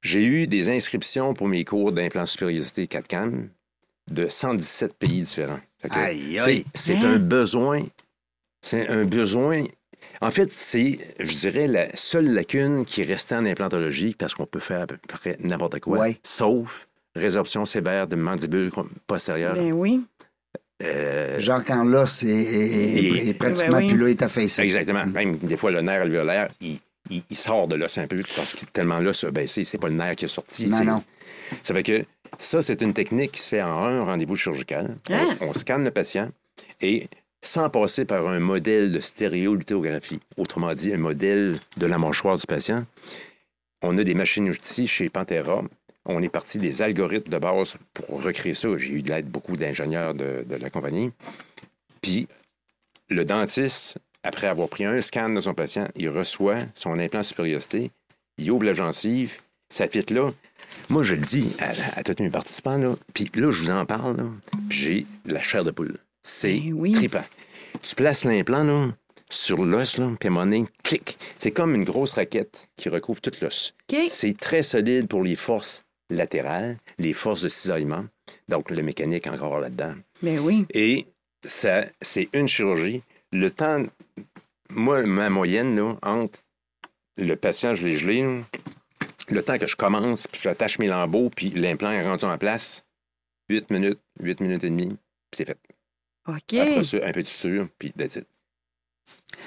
J'ai eu des inscriptions pour mes cours d'implant supériorité 4 cam de 117 pays différents. C'est Hein? un besoin. C'est un besoin. En fait, c'est, je dirais, la seule lacune qui restait en implantologie parce qu'on peut faire à peu près n'importe quoi, Ouais. sauf résorption sévère de mandibule postérieure. Ben oui. Euh, Genre quand l'os est, est- Et- est pratiquement Ben oui. plus là, est affaissé. Exactement. Même des fois, le nerf alvéolaire, il, il- il sort de l'os un peu parce que tellement l'os a baissé. C'est pas le nerf qui est sorti. Non, c'est- non. Ça fait que ça, c'est une technique qui se fait en un rendez-vous chirurgical. Hein? On, on scanne le patient et sans passer par un modèle de stéréolithographie, autrement dit, un modèle de la mâchoire du patient, on a des machines-outils chez Pantera. On est parti des algorithmes de base pour recréer ça. J'ai eu de l'aide beaucoup d'ingénieurs de, de la compagnie. Puis le dentiste, après avoir pris un scan de son patient, il reçoit son implant supériorité, il ouvre la gencive, ça fit là. Moi, je le dis à, à tous mes participants, là, puis là, je vous en parle, là, puis j'ai la chair de poule. C'est Ben oui. trippant. Tu places l'implant là, sur l'os, là, puis à un moment donné, clic. C'est comme une grosse raquette qui recouvre toute l'os. C'est très solide pour les forces latérales, les forces de cisaillement, donc le mécanique encore là-dedans. Ben oui. Et ça, c'est une chirurgie. Le temps, moi, ma moyenne, là, entre le patient, je l'ai gelé, le temps que je commence, puis j'attache mes lambeaux, puis l'implant est rendu en place, 8 minutes, 8 minutes et demie, puis c'est fait. OK. Après ça, un peu de suture, puis that's it.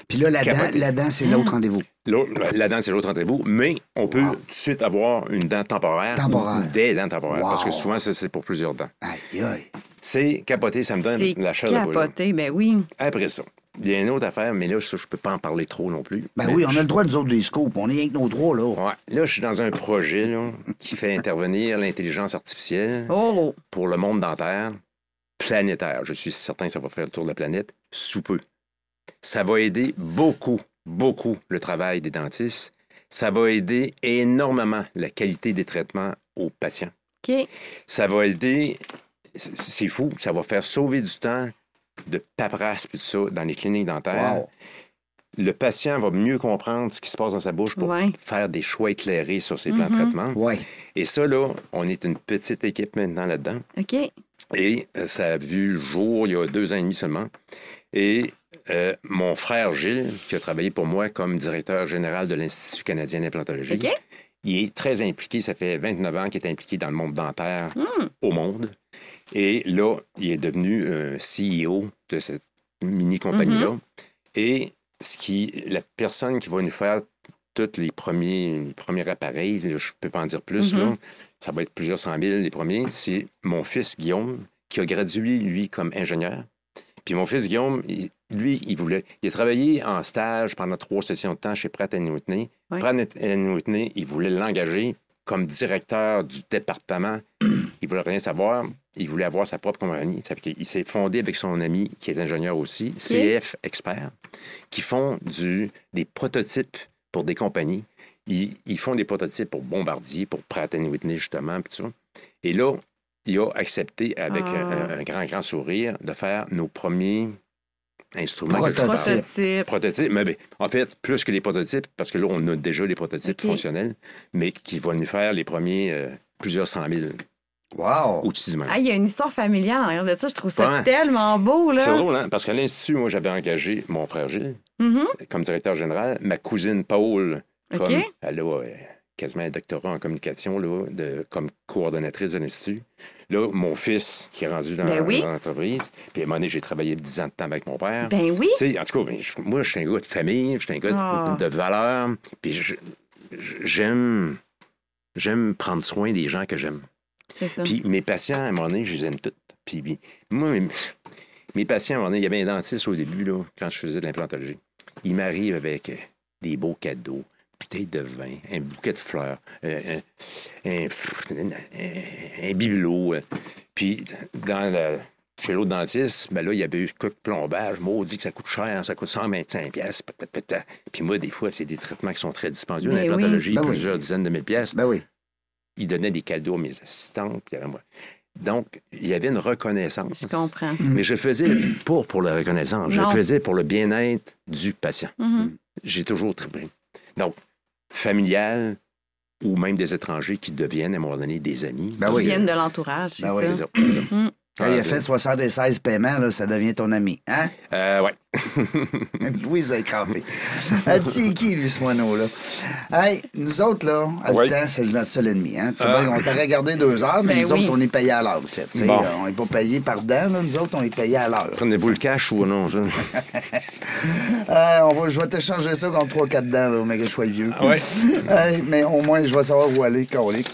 Puis là, la dent, Capoté. la dent, c'est l'autre rendez-vous. L'autre- La dent, c'est l'autre rendez-vous, mais on peut Wow. tout de suite avoir une dent temporaire. Temporaire. Des dents temporaires, Wow. parce que souvent, ça, c'est pour plusieurs dents. Aïe, aïe. C'est capoté, ça me donne la chair de poule. capoté. Ben oui. Après ça, il y a une autre affaire, mais là, ça, je peux pas en parler trop non plus. Ben Mais oui, on je- a le droit, nous autres, des scopes. On est avec nos droits, là. Ouais. Là, je suis dans un projet là, qui fait intervenir l'intelligence artificielle Oh. pour le monde dentaire planétaire. Je suis certain que ça va faire le tour de la planète sous peu. Ça va aider beaucoup, beaucoup le travail des dentistes. Ça va aider énormément la qualité des traitements aux patients. OK. Ça va aider, c'est fou, ça va faire sauver du temps de paperasse puis tout ça dans les cliniques dentaires. Wow. Le patient va mieux comprendre ce qui se passe dans sa bouche pour Ouais. faire des choix éclairés sur ses plans de Mhm. traitement. Ouais. Et ça, là, on est une petite équipe maintenant là-dedans. OK. Et euh, ça a vu le jour il y a deux ans et demi seulement. Et euh, mon frère Gilles, qui a travaillé pour moi comme directeur général de l'Institut canadien d'implantologie, OK. il est très impliqué. Ça fait 29 ans qu'il est impliqué dans le monde dentaire Hmm. au monde. Et là, il est devenu euh, CEO de cette mini-compagnie-là. Mm-hmm. Et ce qui, la personne qui va nous faire tous les premiers, les premiers appareils, je ne peux pas en dire plus, Mhm. là, ça va être plusieurs cent mille les premiers, c'est mon fils Guillaume, qui a gradué, lui, comme ingénieur. Puis mon fils Guillaume, il- lui, il voulait. Il a travaillé en stage pendant trois sessions de temps chez Pratt Whitney. Ouais. Pratt Whitney, il voulait l'engager comme directeur du département. il voulait rien savoir. Il voulait avoir sa propre compagnie. Qu'il s'est fondé avec son ami, qui est ingénieur aussi, CF Expert, qui font du, des prototypes pour des compagnies. Ils, ils font des prototypes pour Bombardier, pour Pratt Whitney, justement, puis tout ça. Et là, il a accepté avec Ah. un, un grand, grand sourire de faire nos premiers parle. Prototype. Prototypes, mais ben, en fait, plus que les prototypes, parce que là, on a déjà les prototypes fonctionnels, mais qui vont nous faire les premiers euh, plusieurs cent mille Wow. Ah, il y a une histoire familiale en arrière de ça. Je trouve ça Ouais. tellement beau, là. C'est drôle, hein? Parce qu'à l'Institut, moi, j'avais engagé mon frère Gilles Mhm. comme directeur général, ma cousine Paul, comme OK. elle a euh, quasiment un doctorat en communication là, de, comme coordonnatrice de l'Institut. Là, mon fils, qui est rendu dans, Ben oui. dans l'entreprise, puis à un moment donné, j'ai travaillé 10 ans de temps avec mon père. Ben oui. En tout cas, ben, moi, je suis un gars de famille, je suis un gars de- Ah. de, valeur, puis j'aime, j'aime prendre soin des gens que j'aime. C'est ça. Puis mes patients, à un moment donné, je les aime toutes. Puis moi, mes, mes patients, à un moment donné, il y avait un dentiste au début, là, quand je faisais de l'implantologie. Il m'arrive avec euh, des beaux cadeaux, bouteille de vin, un bouquet de fleurs, euh, un, un, un- un bibelot. euh. Puis dans le- chez l'autre dentiste, ben là, il y avait eu quoi de plombage. Maudit que ça coûte cher, ça coûte 125 pièces. Puis moi, des fois, c'est des traitements qui sont très dispendieux. Ben oui. L'implantologie, Ben oui. plusieurs dizaines de mille pièces Ben oui. il donnait des cadeaux à mes assistantes. Puis à moi. Donc, il y avait une reconnaissance. Je comprends. Mais je le faisais pas pour la reconnaissance. Je Non. faisais pour le bien-être du patient. Mhm. J'ai toujours triplé. Donc, familial ou même des étrangers qui deviennent à un moment doné des amis. Ben Qui oui. viennent de l'entourage, c'est Ben oui, ça. Quand il a Ah, fait c'est- 76 paiements, là, ça devient ton ami. Hein? Euh, ouais. Louise a écrampé. Elle dit, c'est qui, lui, ce moineau-là? Hey, nous autres, là, à temps, c'est notre seul ennemi. Hein? Tu sais Ah. bien, on t'aurait gardé deux heures, mais Ben nous oui. autres, on est payé à l'heure aussi. tu. Bon. Euh, On n'est pas payé par dent, là. nous autres, on est payé à l'heure. Prenez-vous le cash ou non, ça? Euh, on va, je vais t'échanger ça contre 3-4 dents, là, mais que je sois vieux. Ah ouais. Hey, mais au moins, je vais savoir où aller, colique.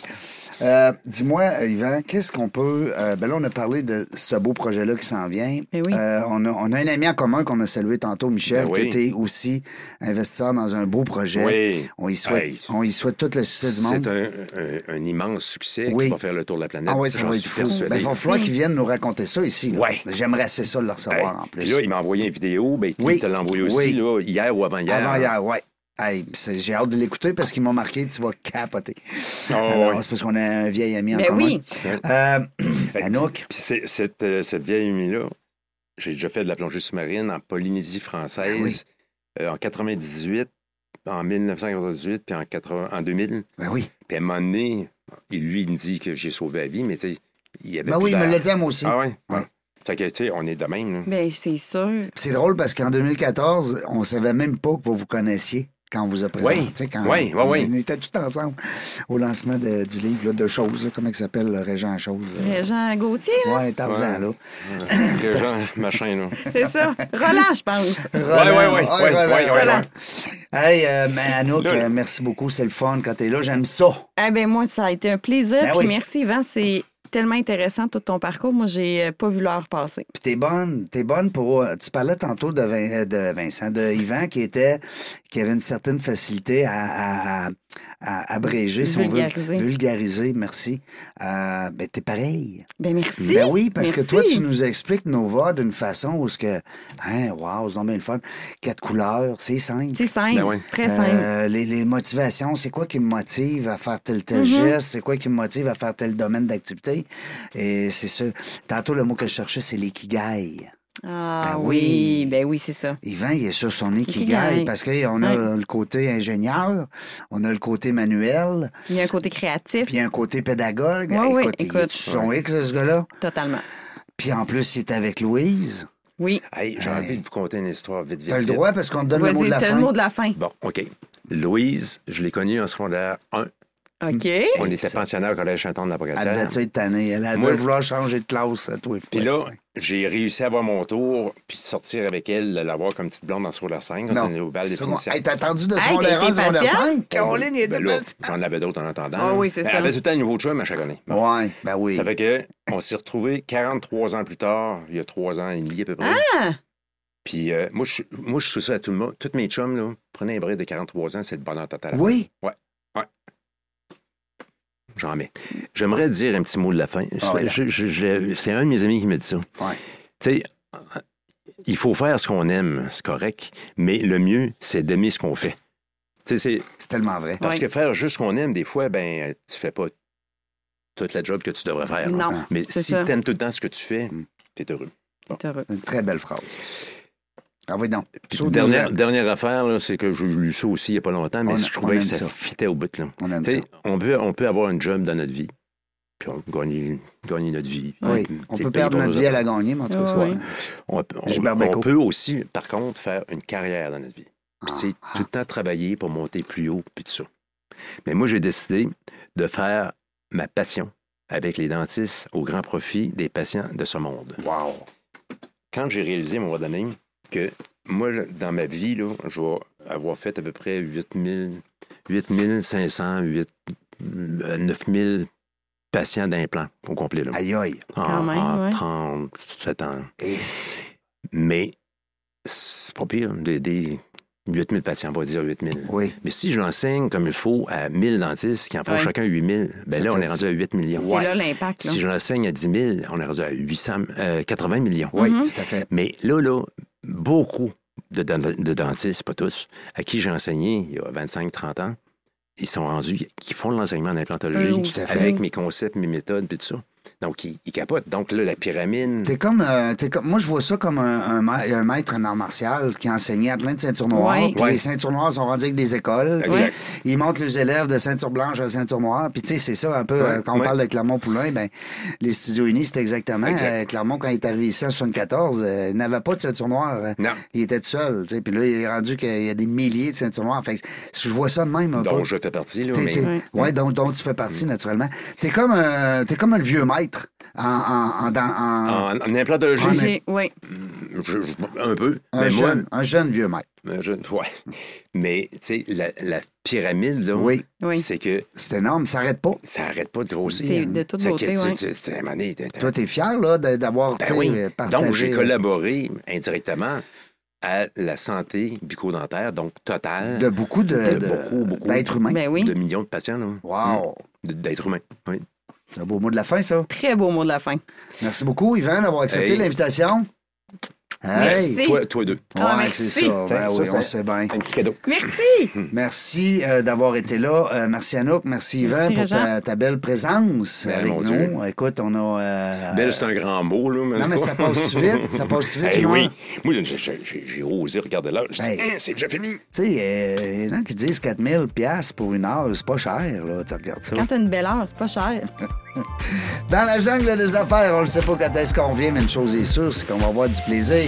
Euh, Dis-moi, euh, Yvan, qu'est-ce qu'on peut. euh, ben là, on a parlé de ce beau projet-là qui s'en vient. Ben oui. Euh, on, a, on a un ami en commun qu'on a salué tantôt, Michel, Ben qui oui. était aussi investisseur dans un beau projet. Oui. On y souhaite, Hey. on y souhaite tout le succès du monde. C'est un, un- un immense succès Oui. qui va faire le tour de la planète. Ah oui, ça va être fou. Ben, il va falloir qu'il vienne nous raconter ça ici. Ouais. J'aimerais assez ça le Hey, recevoir en plus. Puis là, il m'a envoyé une vidéo. Ben, Oui. il te l'a envoyé aussi, Oui. là, hier ou avant-hier. Avant hier, ouais. Hey, J'ai hâte de l'écouter parce qu'il m'a marqué, tu vas capoter. Oh, Alors, oui. c'est parce qu'on a un vieil ami en Ben commun. oui. Euh, Anouk, Puis cette, euh, cette vieille amie-là, j'ai déjà fait de la plongée sous-marine en Polynésie française Ah oui. euh, en 98, en 1998, puis en, 80 en 2000. ben oui. Puis à un moment donné, il, lui, il me dit que j'ai sauvé la vie, mais tu sais, il y avait Ben oui, il me l'a dit à moi aussi. Ah ouais? Ouais. ouais. Fait que, tu sais, on est de même, là. Ben, c'est sûr. C'est drôle parce qu'en 2014, on savait même pas que vous vous connaissiez quand on vous a présenté. Oui. Tu sais, Quand Oui, oui, on, oui. on était tous ensemble au lancement de- du livre là, de choses, là, comment il s'appelle, le Régent Chose. euh, Jean Gauthier, là, Ouais, Tarzan, Ouais. là. Genre, machin, là. c'est ça. Roland, je pense. Ouais, ah, ouais, Roland. Hey, euh, mais Anouk, Là, là. euh, merci beaucoup. C'est le fun quand t'es là. J'aime ça. Eh ben moi, ça a été un plaisir. Ben Puis oui. merci, Yvan. C'est tellement intéressant tout ton parcours. Moi, j'ai euh, pas vu l'heure passer. Puis t'es bonne, t'es bonne pour. euh, Tu parlais tantôt de, Vin- euh, de Vincent, de Yvan qui était, qui avait une certaine facilité à, à, à- abréger, si on Vulgariser. veut. Vulgariser, merci. Euh, ben t'es pareil. Ben merci. Ben oui, parce que toi, tu nous expliques Nova d'une façon où ce que. Hein, wow, c'est bien le fun. Quatre couleurs, c'est simple. C'est simple. Ben oui. Très simple. Euh, les, les motivations, c'est quoi qui me motive à faire tel tel Mm-hmm. geste, c'est quoi qui me motive à faire tel domaine d'activité? Et c'est ça. Tantôt, le mot que je cherchais, c'est l'ikigai. Ah ben oui. oui. ben oui, c'est ça. Yvan, il est sur son ikigai, Ikigai. parce qu'on a le côté ingénieur, on a le côté manuel, Il y a un côté créatif, puis il y a un côté pédagogue. Ouais, ouais, écoute, il écoute. est son X, ce gars-là? totalement. Puis en plus, il est avec Louise. Oui. Hey, j'ai envie de vous conter une histoire vite, vite. T'as le droit parce qu'on te donne le mot de la fin. le mot de la fin. Bon, OK. Louise, je l'ai connue en secondaire 1. OK. On était pensionnaire au collège Chanton de la Elle Pocatière. devait être tannée? Elle Moi, devait je- vouloir changer de classe à tous les Puis là, j'ai réussi à avoir mon tour, puis sortir avec elle, l'avoir comme petite blonde dans secondaire 5. quand on est au bal des Second- finissants. Hey, t'as attendu de Hey, secondaire t'as 1 été secondaire patient? 5? Caroline, il était Ben j'en avais d'autres en attendant. Ah oui, c'est Elle ça. avait tout le temps un nouveau chum à chaque année. Bon. Ouais, ben oui. Ça fait que on s'est retrouvés 43 ans plus tard, il y a 3 ans et demi à peu près. Ah! Puis euh, moi, je, moi, je suis ça à tout le monde. Toutes mes chums, là, prenez un break de 43 ans, c'est le bonheur total. Oui? J'en mets. J'aimerais dire un petit mot de la fin. Ah ouais, c'est un de mes amis qui me dit ça. Ouais. Tu sais, il faut faire ce qu'on aime, c'est correct, mais le mieux, c'est d'aimer ce qu'on fait. C'est C'est tellement vrai. parce Ouais. que faire juste ce qu'on aime, des fois, ben, tu fais pas toute la job que tu devrais faire. Non, Mais c'est si tu aimes tout le temps ce que tu fais, Mm. tu es heureux. T'es heureux. Une très belle phrase. Ah oui. Dernière, dernière affaire, c'est que j'ai lu ça aussi il n'y a pas longtemps, mais On- je trouvais que ça, ça. fitait au bout. Là. On aime ça. On, peut, on peut avoir un job dans notre vie, puis on gagner, gagner notre vie. Oui, on peut perdre notre vie à la gagner, mais en tout cas. On, peut- on- Gilbert on Bécaud. peut aussi, par contre, faire une carrière dans notre vie. Puis, tu sais, Ah, tout le temps travailler pour monter plus haut, puis tout ça. Mais moi, j'ai décidé de faire ma passion avec les dentistes au grand profit des patients de ce monde. Wow. Quand j'ai réalisé à un moment donné que moi, dans ma vie, là, je vais avoir fait à peu près 8000, 8500, 8, euh, 9000 patients d'implants au complet. Là, Aïe, aïe. en, Quand même, en ouais. 37 ans. Et Mais c'est pas pire d'aider 8000 patients, on va dire 8000. oui. Mais si j'enseigne comme il faut à 1000 dentistes qui en font Ouais. chacun 8000, ben là, on est rendu à 8 millions. C'est là l'impact. Si je l'enseigne à 10 000, on est rendu à 800, euh, 80 millions. Oui, Mhm. tout à fait. Mais là, là, beaucoup de, dent- de dentistes, pas tous, à qui j'ai enseigné il y a 25-30 ans, ils sont rendus, qui font de l'enseignement en implantologie aussi. avec mes concepts, mes méthodes, puis tout ça. Donc, ils, ils capotent. Donc, là, la pyramide. T'es comme, euh, t'es comme, moi, je vois ça comme un, un ma- un maître en art martial qui enseignait à plein de ceintures noires. Ouais. Puis Ouais. les ceintures noires sont rendues avec des écoles. Exact. Ils montent les élèves de ceinture blanche à ceinture noire. Puis, tu sais, c'est ça un peu, Ouais, euh, quand on ouais. parle de Clermont-Poulain, ben, les studios unis, c'était exactement. Exact. euh, Clermont, quand il est arrivé ici en 74, euh, il n'avait pas de ceinture noire. Euh, Non. Il était tout seul. tu sais. Puis là, il est rendu qu'il y a des milliers de ceintures noires. Fait que je vois ça de même un peu. dont je fais partie, là. Mais- ouais, dont, dont tu fais partie, naturellement. T'es comme, un- t'es comme un vieux maître en, en, en, en- En, en implantologie, Oui. je- je- un peu. un, mais moi, jeune, un jeune vieux maître. un jeune- ouais. Mais, tu sais, la, la pyramide, là, Oui. Oui. c'est que C'est énorme, ça s'arrête pas. ça arrête pas de grossir. C'est de toute Ça, beauté, t'as- Toi, t'es fier, là, d'avoir, Ben oui. euh, partagé. Donc, j'ai collaboré indirectement à la santé bucco-dentaire, donc totale, de beaucoup de, de de- beaucoup, beaucoup d'êtres humains. Ben oui. de millions de patients. Là. Wow. De- D'êtres humains, oui. C'est un beau mot de la fin, ça. Très beau mot de la fin. Merci beaucoup, Yvan, d'avoir accepté Hey. l'invitation. Hey. Merci. Toi, toi deux. Ah, Ouais, merci. c'est ça. Ben Ça, oui, c'est- on sait bien. Un petit cadeau. Merci. Merci euh, d'avoir été là. Euh, merci Anouk, merci Yvan Merci, pour ta, belle présence Ben, avec nous. Dieu. Écoute, on a. euh, Belle, c'est un grand mot, là. Non, mais ça passe vite. Ça passe vite. Eh oui. Moi, j'ai- j'ai j'ai osé regarder l'heure. J'ai dit, Hey. Hein, c'est déjà fini. Tu sais, euh, il y en a qui disent 4000 pièces pour une heure, c'est pas cher, là, tu regardes ça. Quand t'as une belle heure, c'est pas cher. Dans la jungle des affaires, on ne sait pas quand est-ce qu'on vient, mais une chose est sûre, c'est qu'on va avoir du plaisir.